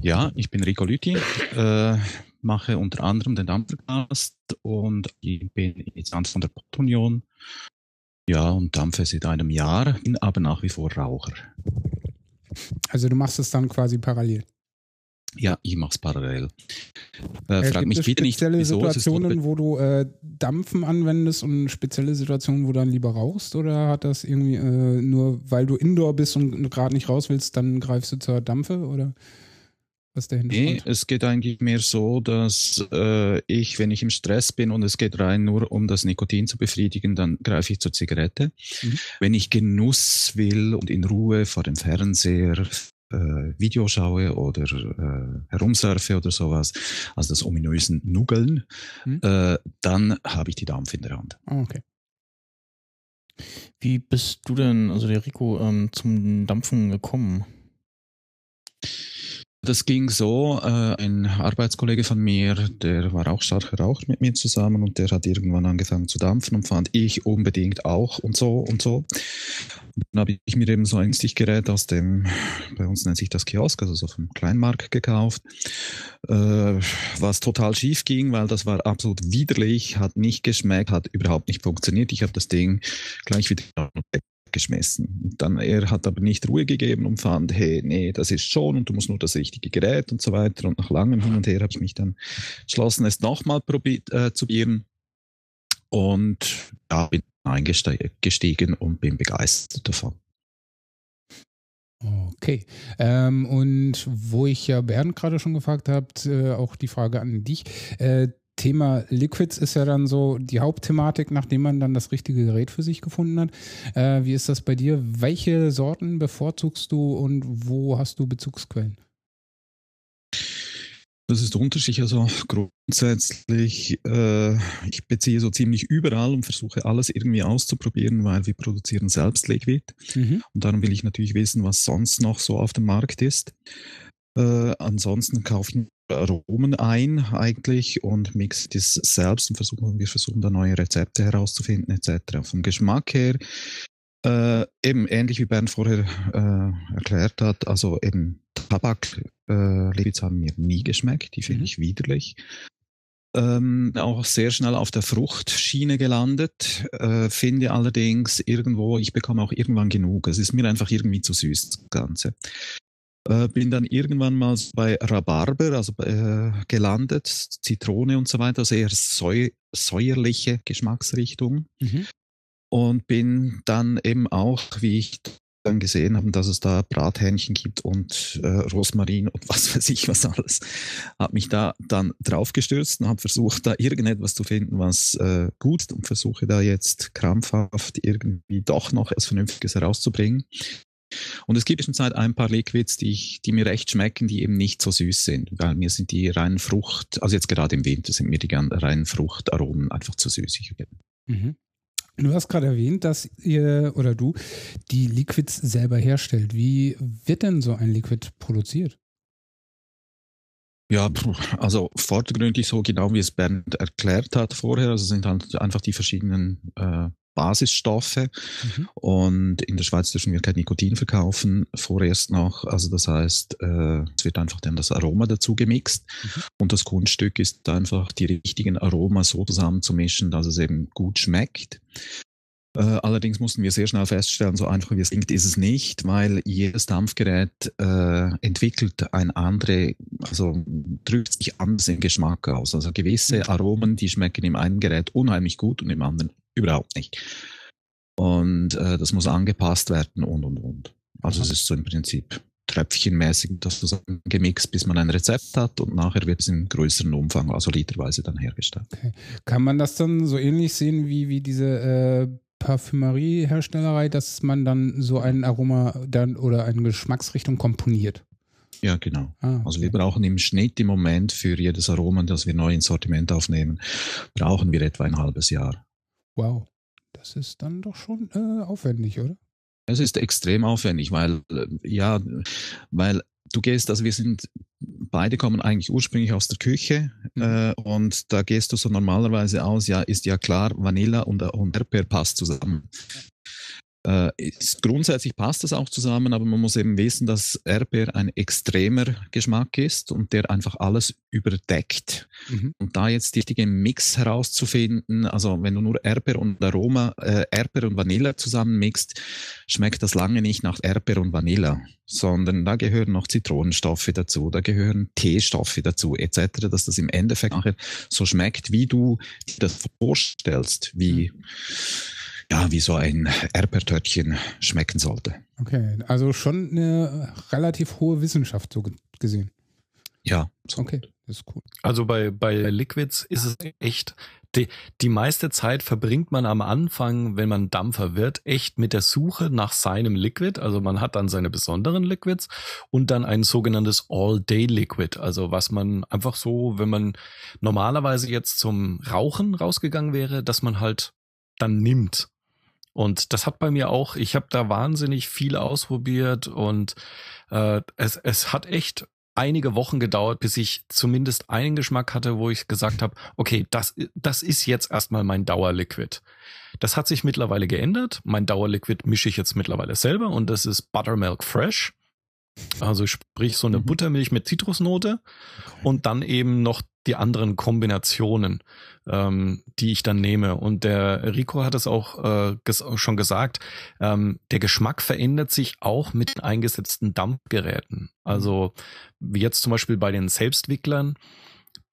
Ja, ich bin Rico Lüthi, äh, mache unter anderem den Dampfercast und ich bin jetzt von der Portunion ja, und dampfe seit einem Jahr, bin aber nach wie vor Raucher. Also du machst es dann quasi parallel? Ja, ich mache es parallel. Äh, frag mich wieder nicht, spezielle Situationen, wo du äh, Dampfen anwendest und spezielle Situationen, wo du dann lieber rauchst? Oder hat das irgendwie äh, nur, weil du Indoor bist und gerade nicht raus willst, dann greifst du zur Dampfe? Oder? Was der Nee, es geht eigentlich mehr so, dass äh, ich, wenn ich im Stress bin und es geht rein nur um das Nikotin zu befriedigen, dann greife ich zur Zigarette. Mhm. Wenn ich Genuss will und in Ruhe vor dem Fernseher äh, Video schaue oder äh, herumsurfe oder sowas, also das ominösen Nuggeln, mhm. äh, dann habe ich die Dampf in der Hand. Oh, okay. Wie bist du denn, also der Rico, ähm, zum Dampfen gekommen? Das ging so, äh, ein Arbeitskollege von mir, der war auch stark geraucht mit mir zusammen und der hat irgendwann angefangen zu dampfen und fand ich unbedingt auch und so und so. Dann habe ich mir eben so ein Stichgerät aus dem, bei uns nennt sich das Kiosk, also so vom Kleinmarkt gekauft, äh, was total schief ging, weil das war absolut widerlich, hat nicht geschmeckt, hat überhaupt nicht funktioniert. Ich habe das Ding gleich wieder geschmissen. Dann, er hat aber nicht Ruhe gegeben und fand, hey, nee, das ist schon und du musst nur das richtige Gerät und so weiter. Und nach langem Hin und Her habe ich mich dann entschlossen, es nochmal äh, zu probieren. Und ja, bin eingestiegen und bin begeistert davon. Okay. Ähm, und wo ich ja Bernd gerade schon gefragt habe, äh, auch die Frage an dich. Äh, Thema Liquids ist ja dann so die Hauptthematik, nachdem man dann das richtige Gerät für sich gefunden hat. Äh, wie ist das bei dir? Welche Sorten bevorzugst du und wo hast du Bezugsquellen? Das ist unterschiedlich. Also grundsätzlich, äh, ich beziehe so ziemlich überall und versuche alles irgendwie auszuprobieren, weil wir produzieren selbst Liquid. Mhm. Und darum will ich natürlich wissen, was sonst noch so auf dem Markt ist. Äh, ansonsten kaufe ich Aromen ein eigentlich und mixe das selbst und versuchen, wir versuchen da neue Rezepte herauszufinden etc. Vom Geschmack her äh, eben ähnlich wie Bernd vorher äh, erklärt hat, also eben Tabak, äh, haben mir nie geschmeckt, die finde mhm. ich widerlich. Ähm, auch sehr schnell auf der Fruchtschiene gelandet, äh, finde allerdings irgendwo, ich bekomme auch irgendwann genug. Es ist mir einfach irgendwie zu süß, das Ganze. Äh, bin dann irgendwann mal bei Rhabarber also, äh, gelandet, Zitrone und so weiter, also eher säu säuerliche Geschmacksrichtung. Mhm. Und bin dann eben auch, wie ich dann gesehen habe, dass es da Brathähnchen gibt und äh, Rosmarin und was weiß ich was alles, habe mich da dann draufgestürzt und habe versucht, da irgendetwas zu finden, was äh, gut und versuche da jetzt krampfhaft irgendwie doch noch etwas Vernünftiges herauszubringen. Und es gibt der Zeit ein paar Liquids, die, ich, die mir recht schmecken, die eben nicht so süß sind. Weil mir sind die reinen Frucht, also jetzt gerade im Winter sind mir die reinen Fruchtaromen einfach zu süßig. Mhm. Du hast gerade erwähnt, dass ihr oder du die Liquids selber herstellt. Wie wird denn so ein Liquid produziert? Ja, also vordergründig so genau wie es Bernd erklärt hat vorher. Also sind halt einfach die verschiedenen äh, Basisstoffe. Mhm. Und in der Schweiz dürfen wir kein Nikotin verkaufen, vorerst noch. Also das heißt, äh, es wird einfach dann das Aroma dazu gemixt. Mhm. Und das Kunststück ist einfach, die richtigen Aromen so zusammenzumischen, dass es eben gut schmeckt. Äh, allerdings mussten wir sehr schnell feststellen, so einfach wie es klingt, ist es nicht, weil jedes Dampfgerät äh, entwickelt ein andere, also drückt sich anders im Geschmack aus. Also gewisse mhm. Aromen, die schmecken im einen Gerät unheimlich gut und im anderen überhaupt nicht. Und äh, das muss angepasst werden und und und. Also es ist so im Prinzip tröpfchenmäßig das zusammengemixt, bis man ein Rezept hat und nachher wird es in größeren Umfang, also literweise dann hergestellt. Okay. Kann man das dann so ähnlich sehen wie, wie diese äh, Parfümerieherstellerei, dass man dann so ein Aroma dann oder eine Geschmacksrichtung komponiert? Ja, genau. Ah, okay. Also wir brauchen im Schnitt im Moment für jedes Aroma, das wir neu ins Sortiment aufnehmen, brauchen wir etwa ein halbes Jahr. Wow, das ist dann doch schon äh, aufwendig, oder? Es ist extrem aufwendig, weil, äh, ja, weil du gehst, also wir sind, beide kommen eigentlich ursprünglich aus der Küche mhm. äh, und da gehst du so normalerweise aus, ja, ist ja klar, Vanilla und, und Erdbeer passt zusammen. Äh, ist, grundsätzlich passt das auch zusammen, aber man muss eben wissen, dass Erdbeer ein extremer Geschmack ist und der einfach alles überdeckt. Mhm. Und da jetzt die richtige Mix herauszufinden, also wenn du nur Erdbeer und Aroma, äh, Erdbeer und Vanille zusammenmixt, schmeckt das lange nicht nach Erdbeer und Vanille, sondern da gehören noch Zitronenstoffe dazu, da gehören Teestoffe dazu, etc., dass das im Endeffekt nachher so schmeckt, wie du dir das vorstellst, wie mhm ja, wie so ein Erdbeertörtchen schmecken sollte. Okay, also schon eine relativ hohe Wissenschaft so gesehen. Ja. So. Okay, das ist cool. Also bei, bei Liquids ist es echt, die, die meiste Zeit verbringt man am Anfang, wenn man Dampfer wird, echt mit der Suche nach seinem Liquid. Also man hat dann seine besonderen Liquids und dann ein sogenanntes All-Day-Liquid. Also was man einfach so, wenn man normalerweise jetzt zum Rauchen rausgegangen wäre, dass man halt dann nimmt. Und das hat bei mir auch, ich habe da wahnsinnig viel ausprobiert und äh, es, es hat echt einige Wochen gedauert, bis ich zumindest einen Geschmack hatte, wo ich gesagt habe, okay, das, das ist jetzt erstmal mein Dauerliquid. Das hat sich mittlerweile geändert. Mein Dauerliquid mische ich jetzt mittlerweile selber und das ist Buttermilk Fresh. Also sprich so eine mhm. Buttermilch mit Zitrusnote und dann eben noch die anderen Kombinationen, ähm, die ich dann nehme. Und der Rico hat es auch äh, ges schon gesagt, ähm, der Geschmack verändert sich auch mit den eingesetzten Dampfgeräten. Also wie jetzt zum Beispiel bei den Selbstwicklern,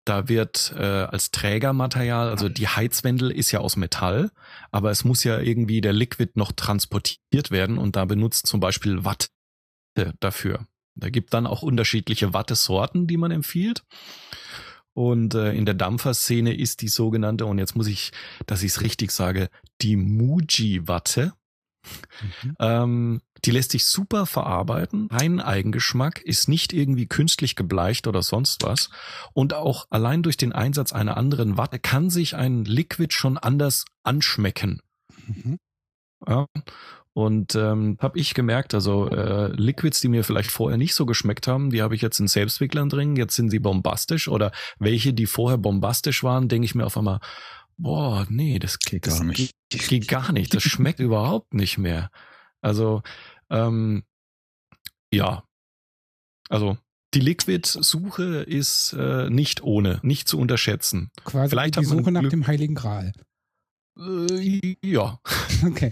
da wird äh, als Trägermaterial, also die Heizwendel ist ja aus Metall, aber es muss ja irgendwie der Liquid noch transportiert werden und da benutzt zum Beispiel Watt Watte dafür. Da gibt dann auch unterschiedliche Wattesorten, die man empfiehlt. Und äh, in der Dampferszene ist die sogenannte, und jetzt muss ich, dass ich es richtig sage, die Muji-Watte. Mhm. Ähm, die lässt sich super verarbeiten. Kein Eigengeschmack, ist nicht irgendwie künstlich gebleicht oder sonst was. Und auch allein durch den Einsatz einer anderen Watte kann sich ein Liquid schon anders anschmecken. Mhm. Ja. Und ähm, habe ich gemerkt, also äh, Liquids, die mir vielleicht vorher nicht so geschmeckt haben, die habe ich jetzt in Selbstwicklern drin, jetzt sind sie bombastisch oder welche, die vorher bombastisch waren, denke ich mir auf einmal, boah, nee, das geht gar nicht. Geht, geht gar nicht, das schmeckt überhaupt nicht mehr. Also, ähm, ja, also die Liquid-Suche ist äh, nicht ohne, nicht zu unterschätzen. Quasi Vielleicht die Suche nach dem Heiligen Gral. Äh, ja. Okay.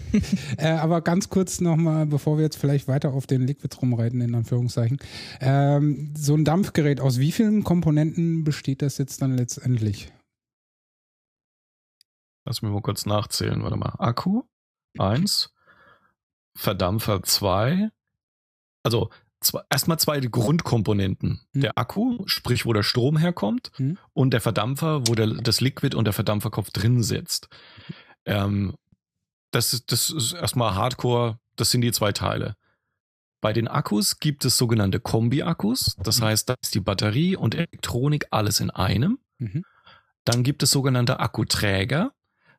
äh, aber ganz kurz nochmal, bevor wir jetzt vielleicht weiter auf den Liquids rumreiten, in Anführungszeichen. Ähm, so ein Dampfgerät, aus wie vielen Komponenten besteht das jetzt dann letztendlich? Lass mich mal kurz nachzählen. Warte mal. Akku, eins. Verdampfer, zwei. Also zwei, erstmal zwei Grundkomponenten. Hm. Der Akku, sprich, wo der Strom herkommt, hm. und der Verdampfer, wo der, das Liquid und der Verdampferkopf drin sitzt. Ähm, das, ist, das ist erstmal Hardcore, das sind die zwei Teile. Bei den Akkus gibt es sogenannte Kombi-Akkus. Das mhm. heißt, da ist die Batterie und Elektronik alles in einem. Mhm. Dann gibt es sogenannte Akkuträger.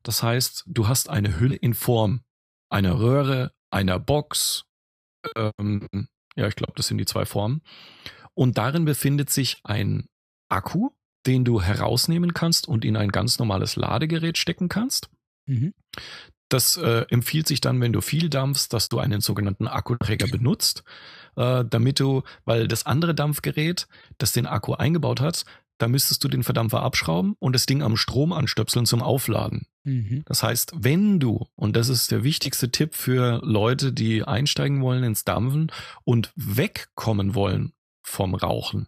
Das heißt, du hast eine Hülle in Form einer Röhre, einer Box, ähm, ja, ich glaube, das sind die zwei Formen. Und darin befindet sich ein Akku, den du herausnehmen kannst und in ein ganz normales Ladegerät stecken kannst. Mhm. Das äh, empfiehlt sich dann, wenn du viel dampfst, dass du einen sogenannten Akkuträger benutzt, äh, damit du, weil das andere Dampfgerät, das den Akku eingebaut hat, da müsstest du den Verdampfer abschrauben und das Ding am Strom anstöpseln zum Aufladen. Mhm. Das heißt, wenn du, und das ist der wichtigste Tipp für Leute, die einsteigen wollen ins Dampfen und wegkommen wollen vom Rauchen,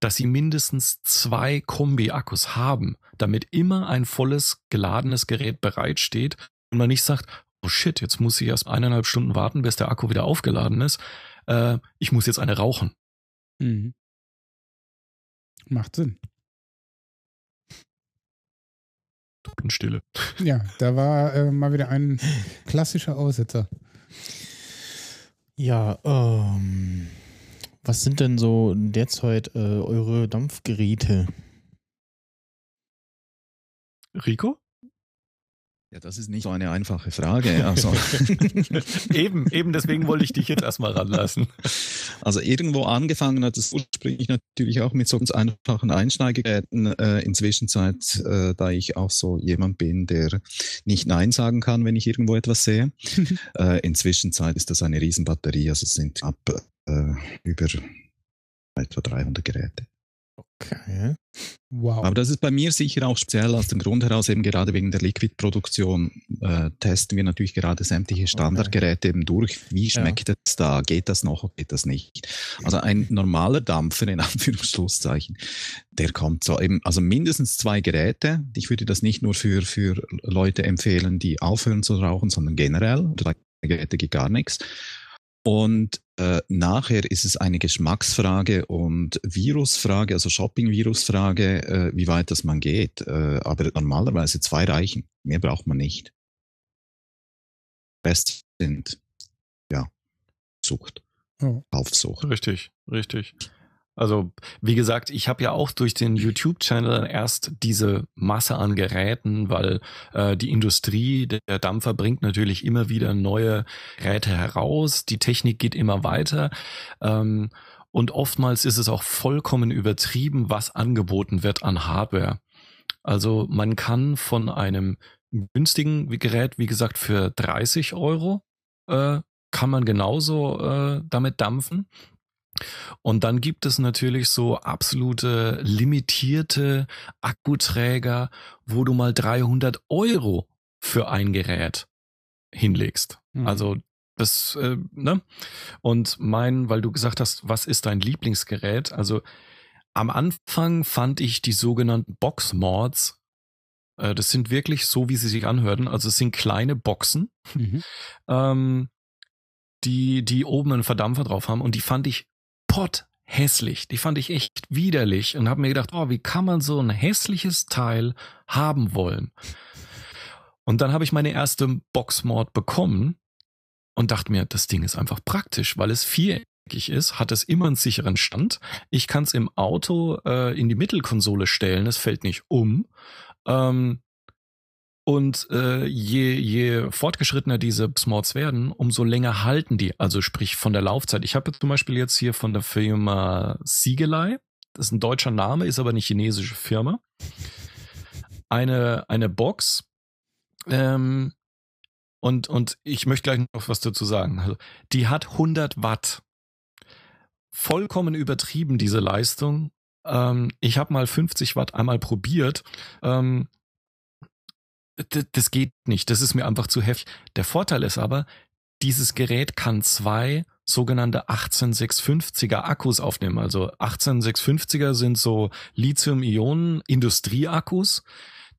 dass sie mindestens zwei Kombi-Akkus haben, damit immer ein volles geladenes Gerät bereitsteht und man nicht sagt, oh shit, jetzt muss ich erst eineinhalb Stunden warten, bis der Akku wieder aufgeladen ist. Äh, ich muss jetzt eine rauchen. Mhm. Macht Sinn. Stille. Ja, da war äh, mal wieder ein klassischer Aussetzer. Ja, ähm, was sind denn so derzeit äh, eure Dampfgeräte? Rico? Ja, das ist nicht so eine einfache Frage. Also. eben, eben deswegen wollte ich dich jetzt erstmal ranlassen. Also irgendwo angefangen hat es ursprünglich natürlich auch mit so ganz einfachen Einsteigegeräten. Äh, inzwischen Zeit, äh, da ich auch so jemand bin, der nicht Nein sagen kann, wenn ich irgendwo etwas sehe. äh, inzwischen Zeit ist das eine Riesenbatterie, also es sind ab äh, über etwa 300 Geräte. Okay. Wow. Aber das ist bei mir sicher auch speziell aus dem Grund heraus, eben gerade wegen der Liquid-Produktion äh, testen wir natürlich gerade sämtliche Standardgeräte eben durch. Wie schmeckt ja. es da? Geht das noch oder geht das nicht? Also ein normaler Dampfer, in Anführungszeichen, der kommt so eben, also mindestens zwei Geräte. Ich würde das nicht nur für, für Leute empfehlen, die aufhören zu rauchen, sondern generell. Drei Geräte geht gar nichts. Und äh, nachher ist es eine Geschmacksfrage und Virusfrage, also Shopping-Virusfrage, äh, wie weit das man geht. Äh, aber normalerweise zwei reichen. Mehr braucht man nicht. Best sind, ja, Sucht. Oh. Aufsucht. Richtig, richtig. Also, wie gesagt, ich habe ja auch durch den YouTube-Channel erst diese Masse an Geräten, weil äh, die Industrie der Dampfer bringt natürlich immer wieder neue Geräte heraus, die Technik geht immer weiter. Ähm, und oftmals ist es auch vollkommen übertrieben, was angeboten wird an Hardware. Also man kann von einem günstigen Gerät, wie gesagt, für 30 Euro äh, kann man genauso äh, damit dampfen. Und dann gibt es natürlich so absolute limitierte Akkuträger, wo du mal 300 Euro für ein Gerät hinlegst. Mhm. Also das, äh, ne? Und mein, weil du gesagt hast, was ist dein Lieblingsgerät? Also am Anfang fand ich die sogenannten Box-Mods äh, das sind wirklich so, wie sie sich anhörten. Also es sind kleine Boxen. Mhm. Ähm, die, die oben einen Verdampfer drauf haben und die fand ich pot hässlich. Die fand ich echt widerlich und habe mir gedacht, oh, wie kann man so ein hässliches Teil haben wollen? Und dann habe ich meine erste Boxmord bekommen und dachte mir, das Ding ist einfach praktisch, weil es viereckig ist, hat es immer einen sicheren Stand. Ich kann es im Auto äh, in die Mittelkonsole stellen, es fällt nicht um. Ähm, und äh, je, je fortgeschrittener diese Smarts werden, umso länger halten die. Also sprich von der Laufzeit. Ich habe zum Beispiel jetzt hier von der Firma Siegelei, das ist ein deutscher Name, ist aber eine chinesische Firma, eine, eine Box. Ähm, und, und ich möchte gleich noch was dazu sagen. Also, die hat 100 Watt. Vollkommen übertrieben, diese Leistung. Ähm, ich habe mal 50 Watt einmal probiert. Ähm, das geht nicht. Das ist mir einfach zu heftig. Der Vorteil ist aber, dieses Gerät kann zwei sogenannte 18650er Akkus aufnehmen. Also 18650er sind so Lithium-Ionen-Industrieakkus,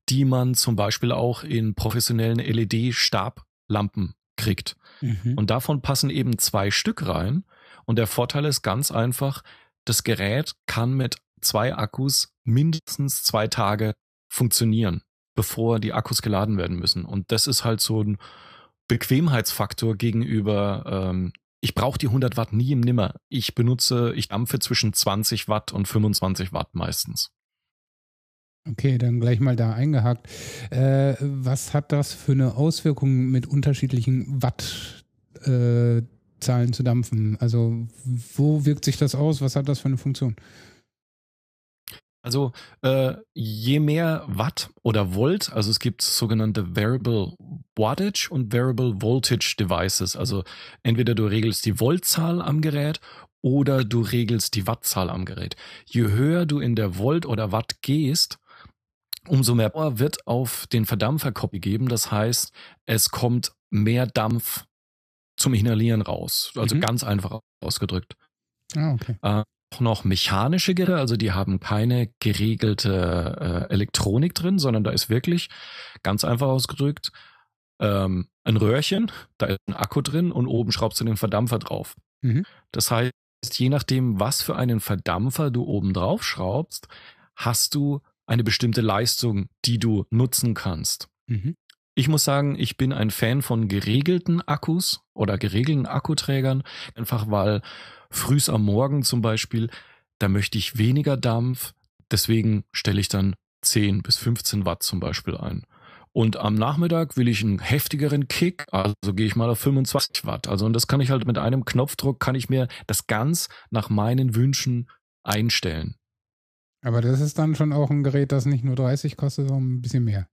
die man zum Beispiel auch in professionellen LED-Stablampen kriegt. Mhm. Und davon passen eben zwei Stück rein. Und der Vorteil ist ganz einfach, das Gerät kann mit zwei Akkus mindestens zwei Tage funktionieren bevor die Akkus geladen werden müssen. Und das ist halt so ein Bequemheitsfaktor gegenüber, ähm, ich brauche die 100 Watt nie im Nimmer. Ich benutze, ich dampfe zwischen 20 Watt und 25 Watt meistens. Okay, dann gleich mal da eingehakt. Äh, was hat das für eine Auswirkung mit unterschiedlichen Wattzahlen äh, zu dampfen? Also wo wirkt sich das aus? Was hat das für eine Funktion? Also äh, je mehr Watt oder Volt, also es gibt sogenannte Variable Wattage und Variable Voltage Devices. Also entweder du regelst die Voltzahl am Gerät oder du regelst die Wattzahl am Gerät. Je höher du in der Volt oder Watt gehst, umso mehr Power wird auf den Verdampfer gegeben. Das heißt, es kommt mehr Dampf zum Inhalieren raus. Also mhm. ganz einfach ausgedrückt. Ah, okay. Noch mechanische Geräte, also die haben keine geregelte äh, Elektronik drin, sondern da ist wirklich ganz einfach ausgedrückt ähm, ein Röhrchen, da ist ein Akku drin und oben schraubst du den Verdampfer drauf. Mhm. Das heißt, je nachdem, was für einen Verdampfer du oben drauf schraubst, hast du eine bestimmte Leistung, die du nutzen kannst. Mhm. Ich muss sagen, ich bin ein Fan von geregelten Akkus oder geregelten Akkuträgern, einfach weil frühs am Morgen zum Beispiel, da möchte ich weniger Dampf, deswegen stelle ich dann 10 bis 15 Watt zum Beispiel ein. Und am Nachmittag will ich einen heftigeren Kick, also gehe ich mal auf 25 Watt. Also und das kann ich halt mit einem Knopfdruck, kann ich mir das ganz nach meinen Wünschen einstellen. Aber das ist dann schon auch ein Gerät, das nicht nur 30 kostet, sondern ein bisschen mehr.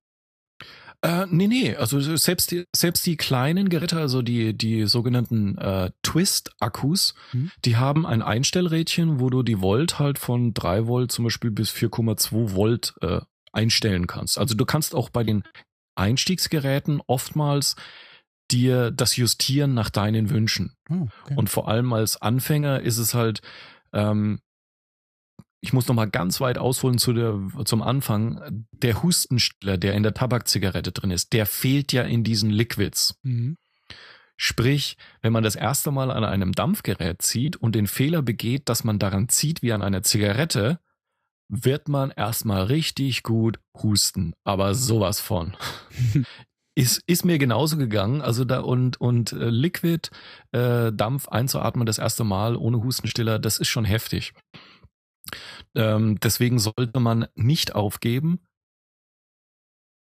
Äh, nee, nee, also selbst die, selbst die kleinen Geräte, also die, die sogenannten äh, Twist-Akkus, mhm. die haben ein Einstellrädchen, wo du die Volt halt von 3 Volt zum Beispiel bis 4,2 Volt äh, einstellen kannst. Also du kannst auch bei den Einstiegsgeräten oftmals dir das justieren nach deinen Wünschen. Oh, okay. Und vor allem als Anfänger ist es halt, ähm, ich muss noch mal ganz weit ausholen zu der, zum Anfang. Der Hustenstiller, der in der Tabakzigarette drin ist, der fehlt ja in diesen Liquids. Mhm. Sprich, wenn man das erste Mal an einem Dampfgerät zieht und den Fehler begeht, dass man daran zieht wie an einer Zigarette, wird man erstmal richtig gut husten. Aber sowas von. ist, ist mir genauso gegangen. Also da und, und äh, Liquid, äh, Dampf einzuatmen das erste Mal ohne Hustenstiller, das ist schon heftig. Ähm, deswegen sollte man nicht aufgeben,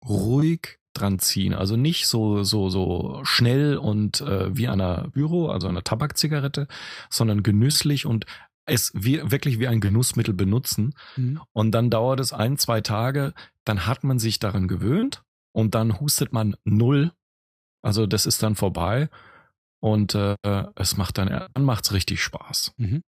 ruhig dran ziehen. Also nicht so, so, so schnell und äh, wie einer Büro, also einer Tabakzigarette, sondern genüsslich und es wie, wirklich wie ein Genussmittel benutzen. Mhm. Und dann dauert es ein, zwei Tage, dann hat man sich daran gewöhnt und dann hustet man null. Also das ist dann vorbei und äh, es macht dann, dann macht's richtig Spaß. Mhm.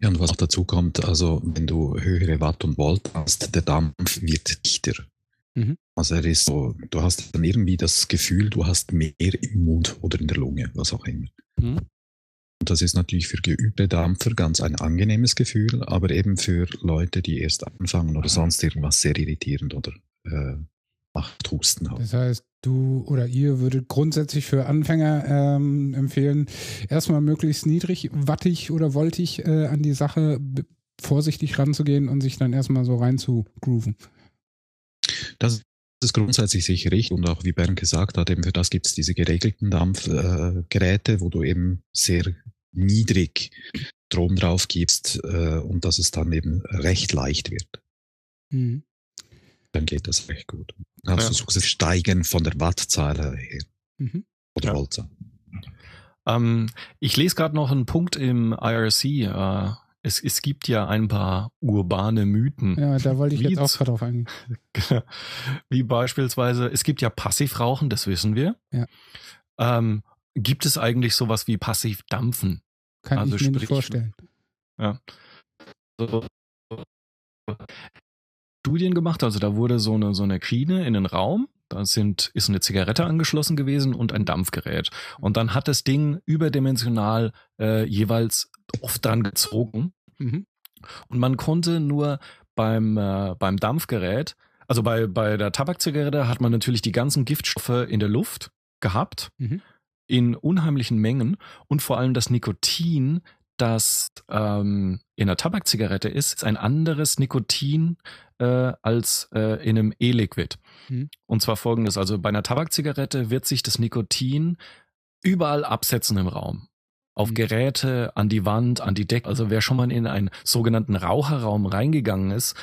Ja, und was auch dazu kommt, also wenn du höhere Watt und Volt hast, der Dampf wird dichter. Mhm. Also er ist so, du hast dann irgendwie das Gefühl, du hast mehr im Mund oder in der Lunge, was auch immer. Mhm. Und das ist natürlich für geübte Dampfer ganz ein angenehmes Gefühl, aber eben für Leute, die erst anfangen oder sonst irgendwas sehr irritierend oder äh, Husten haben. Das heißt, du oder ihr würdet grundsätzlich für Anfänger ähm, empfehlen, erstmal möglichst niedrig, wattig oder voltig äh, an die Sache vorsichtig ranzugehen und sich dann erstmal so rein zu grooven. Das ist grundsätzlich sicher richtig und auch wie Bernd gesagt hat, eben für das gibt es diese geregelten Dampfgeräte, äh, wo du eben sehr niedrig Strom drauf gibst äh, und dass es dann eben recht leicht wird. Mhm. Dann geht das recht gut. Also ja. sukzessiv steigen von der Wattzahl her. Mhm. Oder ja. Voltzahl. Ähm, ich lese gerade noch einen Punkt im IRC. Äh, es, es gibt ja ein paar urbane Mythen. Ja, da wollte ich jetzt auch gerade drauf eingehen. Wie beispielsweise, es gibt ja Passivrauchen, das wissen wir. Ja. Ähm, gibt es eigentlich sowas wie Passivdampfen? Kann also ich mir nicht vorstellen. Ja. So, Studien gemacht, also da wurde so eine, so eine Schiene in den Raum, da sind, ist eine Zigarette angeschlossen gewesen und ein Dampfgerät. Und dann hat das Ding überdimensional äh, jeweils oft dran gezogen. Mhm. Und man konnte nur beim, äh, beim Dampfgerät, also bei, bei der Tabakzigarette hat man natürlich die ganzen Giftstoffe in der Luft gehabt, mhm. in unheimlichen Mengen und vor allem das Nikotin, das ähm, in der Tabakzigarette ist, ist ein anderes Nikotin äh, als äh, in einem E-Liquid. Mhm. Und zwar folgendes, also bei einer Tabakzigarette wird sich das Nikotin überall absetzen im Raum auf mhm. Geräte, an die Wand, an die Decke. Also wer schon mal in einen sogenannten Raucherraum reingegangen ist,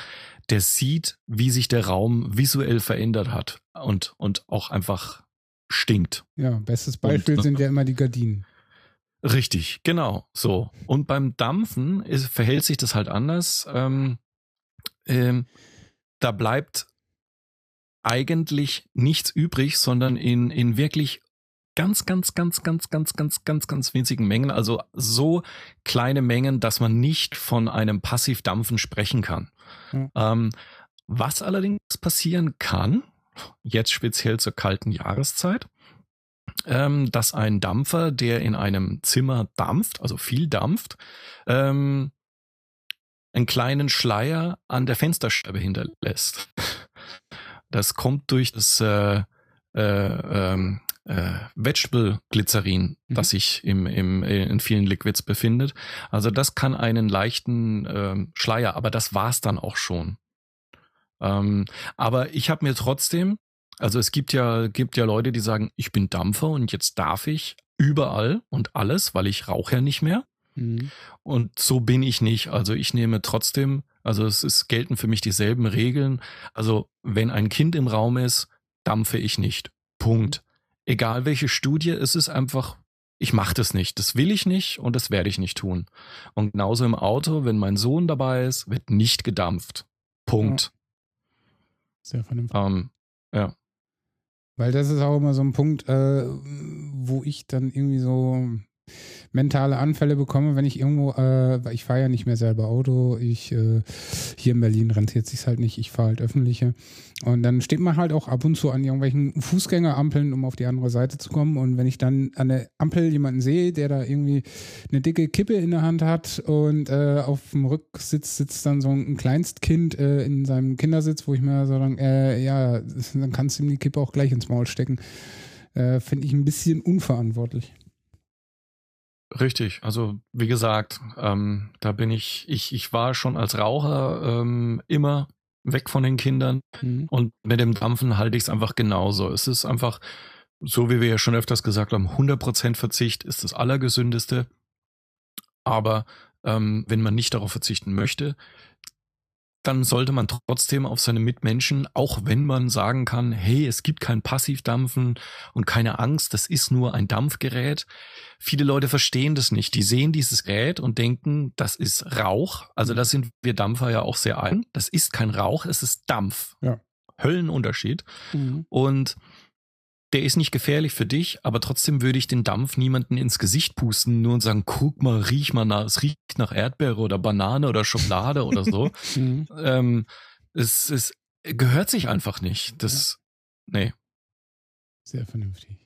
der sieht, wie sich der Raum visuell verändert hat und, und auch einfach stinkt. Ja, bestes Beispiel und, sind ja immer die Gardinen. Richtig, genau, so. Und beim Dampfen ist, verhält sich das halt anders. Ähm, ähm, da bleibt eigentlich nichts übrig, sondern in, in wirklich ganz, ganz, ganz, ganz, ganz, ganz, ganz, ganz winzigen Mengen, also so kleine Mengen, dass man nicht von einem Passivdampfen sprechen kann. Mhm. Ähm, was allerdings passieren kann, jetzt speziell zur kalten Jahreszeit, ähm, dass ein Dampfer, der in einem Zimmer dampft, also viel dampft, ähm, einen kleinen Schleier an der Fensterscheibe hinterlässt. Das kommt durch das äh, äh, ähm, äh, Vegetable-Glycerin, mhm. das sich im, im, in vielen Liquids befindet. Also das kann einen leichten ähm, Schleier, aber das war's dann auch schon. Ähm, aber ich habe mir trotzdem, also es gibt ja, gibt ja Leute, die sagen, ich bin Dampfer und jetzt darf ich überall und alles, weil ich rauche ja nicht mehr. Mhm. Und so bin ich nicht. Also ich nehme trotzdem, also es ist, gelten für mich dieselben Regeln. Also wenn ein Kind im Raum ist, dampfe ich nicht. Punkt egal welche Studie, es ist einfach, ich mache das nicht. Das will ich nicht und das werde ich nicht tun. Und genauso im Auto, wenn mein Sohn dabei ist, wird nicht gedampft. Punkt. Ja. Sehr vernünftig. Ähm, ja. Weil das ist auch immer so ein Punkt, äh, wo ich dann irgendwie so mentale Anfälle bekomme, wenn ich irgendwo, äh, ich fahre ja nicht mehr selber Auto, ich äh, hier in Berlin rentiert sich halt nicht, ich fahre halt öffentliche und dann steht man halt auch ab und zu an irgendwelchen Fußgängerampeln, um auf die andere Seite zu kommen und wenn ich dann an der Ampel jemanden sehe, der da irgendwie eine dicke Kippe in der Hand hat und äh, auf dem Rücksitz sitzt dann so ein Kleinstkind äh, in seinem Kindersitz, wo ich mir so dann, äh, ja, dann kannst du ihm die Kippe auch gleich ins Maul stecken. Äh, Finde ich ein bisschen unverantwortlich. Richtig, also wie gesagt, ähm, da bin ich, ich, ich war schon als Raucher ähm, immer weg von den Kindern mhm. und mit dem Dampfen halte ich es einfach genauso. Es ist einfach, so wie wir ja schon öfters gesagt haben, 100% Verzicht ist das Allergesündeste. Aber ähm, wenn man nicht darauf verzichten möchte, dann sollte man trotzdem auf seine Mitmenschen, auch wenn man sagen kann, hey, es gibt kein Passivdampfen und keine Angst, das ist nur ein Dampfgerät. Viele Leute verstehen das nicht. Die sehen dieses Gerät und denken, das ist Rauch. Also da sind wir Dampfer ja auch sehr ein. Das ist kein Rauch, es ist Dampf. Ja. Höllenunterschied. Mhm. Und der ist nicht gefährlich für dich, aber trotzdem würde ich den Dampf niemanden ins Gesicht pusten, nur und sagen, guck mal, riech mal nach, es riecht nach Erdbeere oder Banane oder Schokolade oder so. Mhm. Ähm, es, es gehört sich einfach nicht. Das, ja. nee. Sehr vernünftig.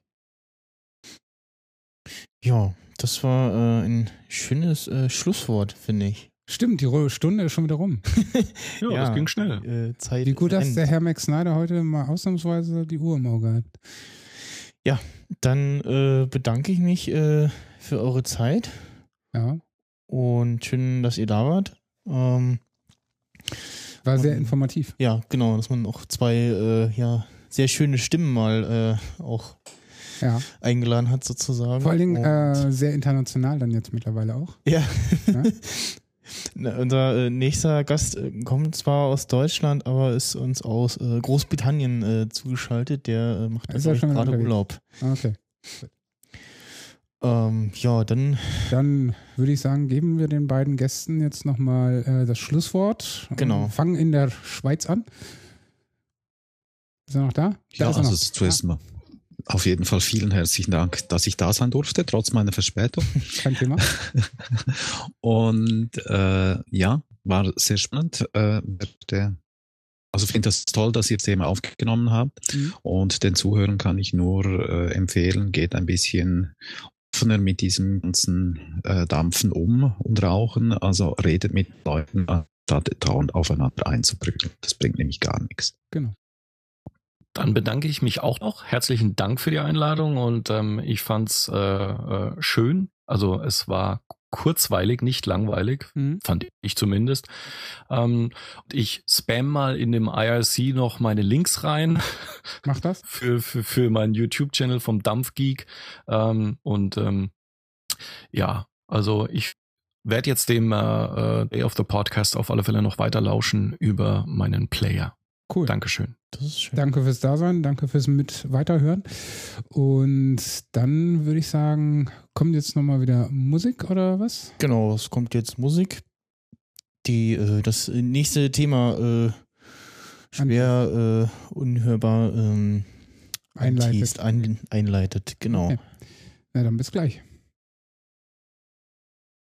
Ja, das war äh, ein schönes äh, Schlusswort, finde ich. Stimmt, die Stunde ist schon wieder rum. ja, ja, das ging schnell. Äh, Zeit Wie gut, dass der Herr Max Snyder heute mal ausnahmsweise die Uhr im Auge hat. Ja, dann äh, bedanke ich mich äh, für eure Zeit. Ja. Und schön, dass ihr da wart. Ähm, War sehr informativ. Ja, genau, dass man auch zwei äh, ja, sehr schöne Stimmen mal äh, auch ja. eingeladen hat, sozusagen. Vor allen Dingen äh, sehr international dann jetzt mittlerweile auch. Ja. ja? Unser äh, nächster Gast äh, kommt zwar aus Deutschland, aber ist uns aus äh, Großbritannien äh, zugeschaltet. Der äh, macht also gerade Urlaub. Okay. Ähm, ja, dann. Dann würde ich sagen, geben wir den beiden Gästen jetzt nochmal äh, das Schlusswort. Genau. Fangen in der Schweiz an. Ist er noch da? Ja, da also zuerst mal auf jeden Fall vielen herzlichen Dank, dass ich da sein durfte, trotz meiner Verspätung. Kein Thema. Und äh, ja, war sehr spannend. Äh, also finde das toll, dass ihr das Thema aufgenommen habt. Mhm. Und den Zuhörern kann ich nur äh, empfehlen, geht ein bisschen offener mit diesem ganzen äh, Dampfen um und Rauchen. Also redet mit Leuten, statt dauernd aufeinander einzuprügeln. Das bringt nämlich gar nichts. Genau. Dann bedanke ich mich auch noch. Herzlichen Dank für die Einladung und ähm, ich fand's äh, äh, schön. Also es war kurzweilig, nicht langweilig, mhm. fand ich zumindest. Ähm, ich spam mal in dem IRC noch meine Links rein. Mach das. für, für, für meinen YouTube-Channel vom Dampfgeek. Ähm, und ähm, ja, also ich werde jetzt dem äh, äh, Day of the Podcast auf alle Fälle noch weiter lauschen über meinen Player. Cool. Dankeschön. Das ist schön. Danke fürs Dasein, danke fürs mit weiterhören. Und dann würde ich sagen, kommt jetzt nochmal wieder Musik oder was? Genau, es kommt jetzt Musik. Die, äh, das nächste Thema äh, schwer äh, unhörbar ähm, einleitet. Ein, einleitet, genau. Okay. Na dann bis gleich.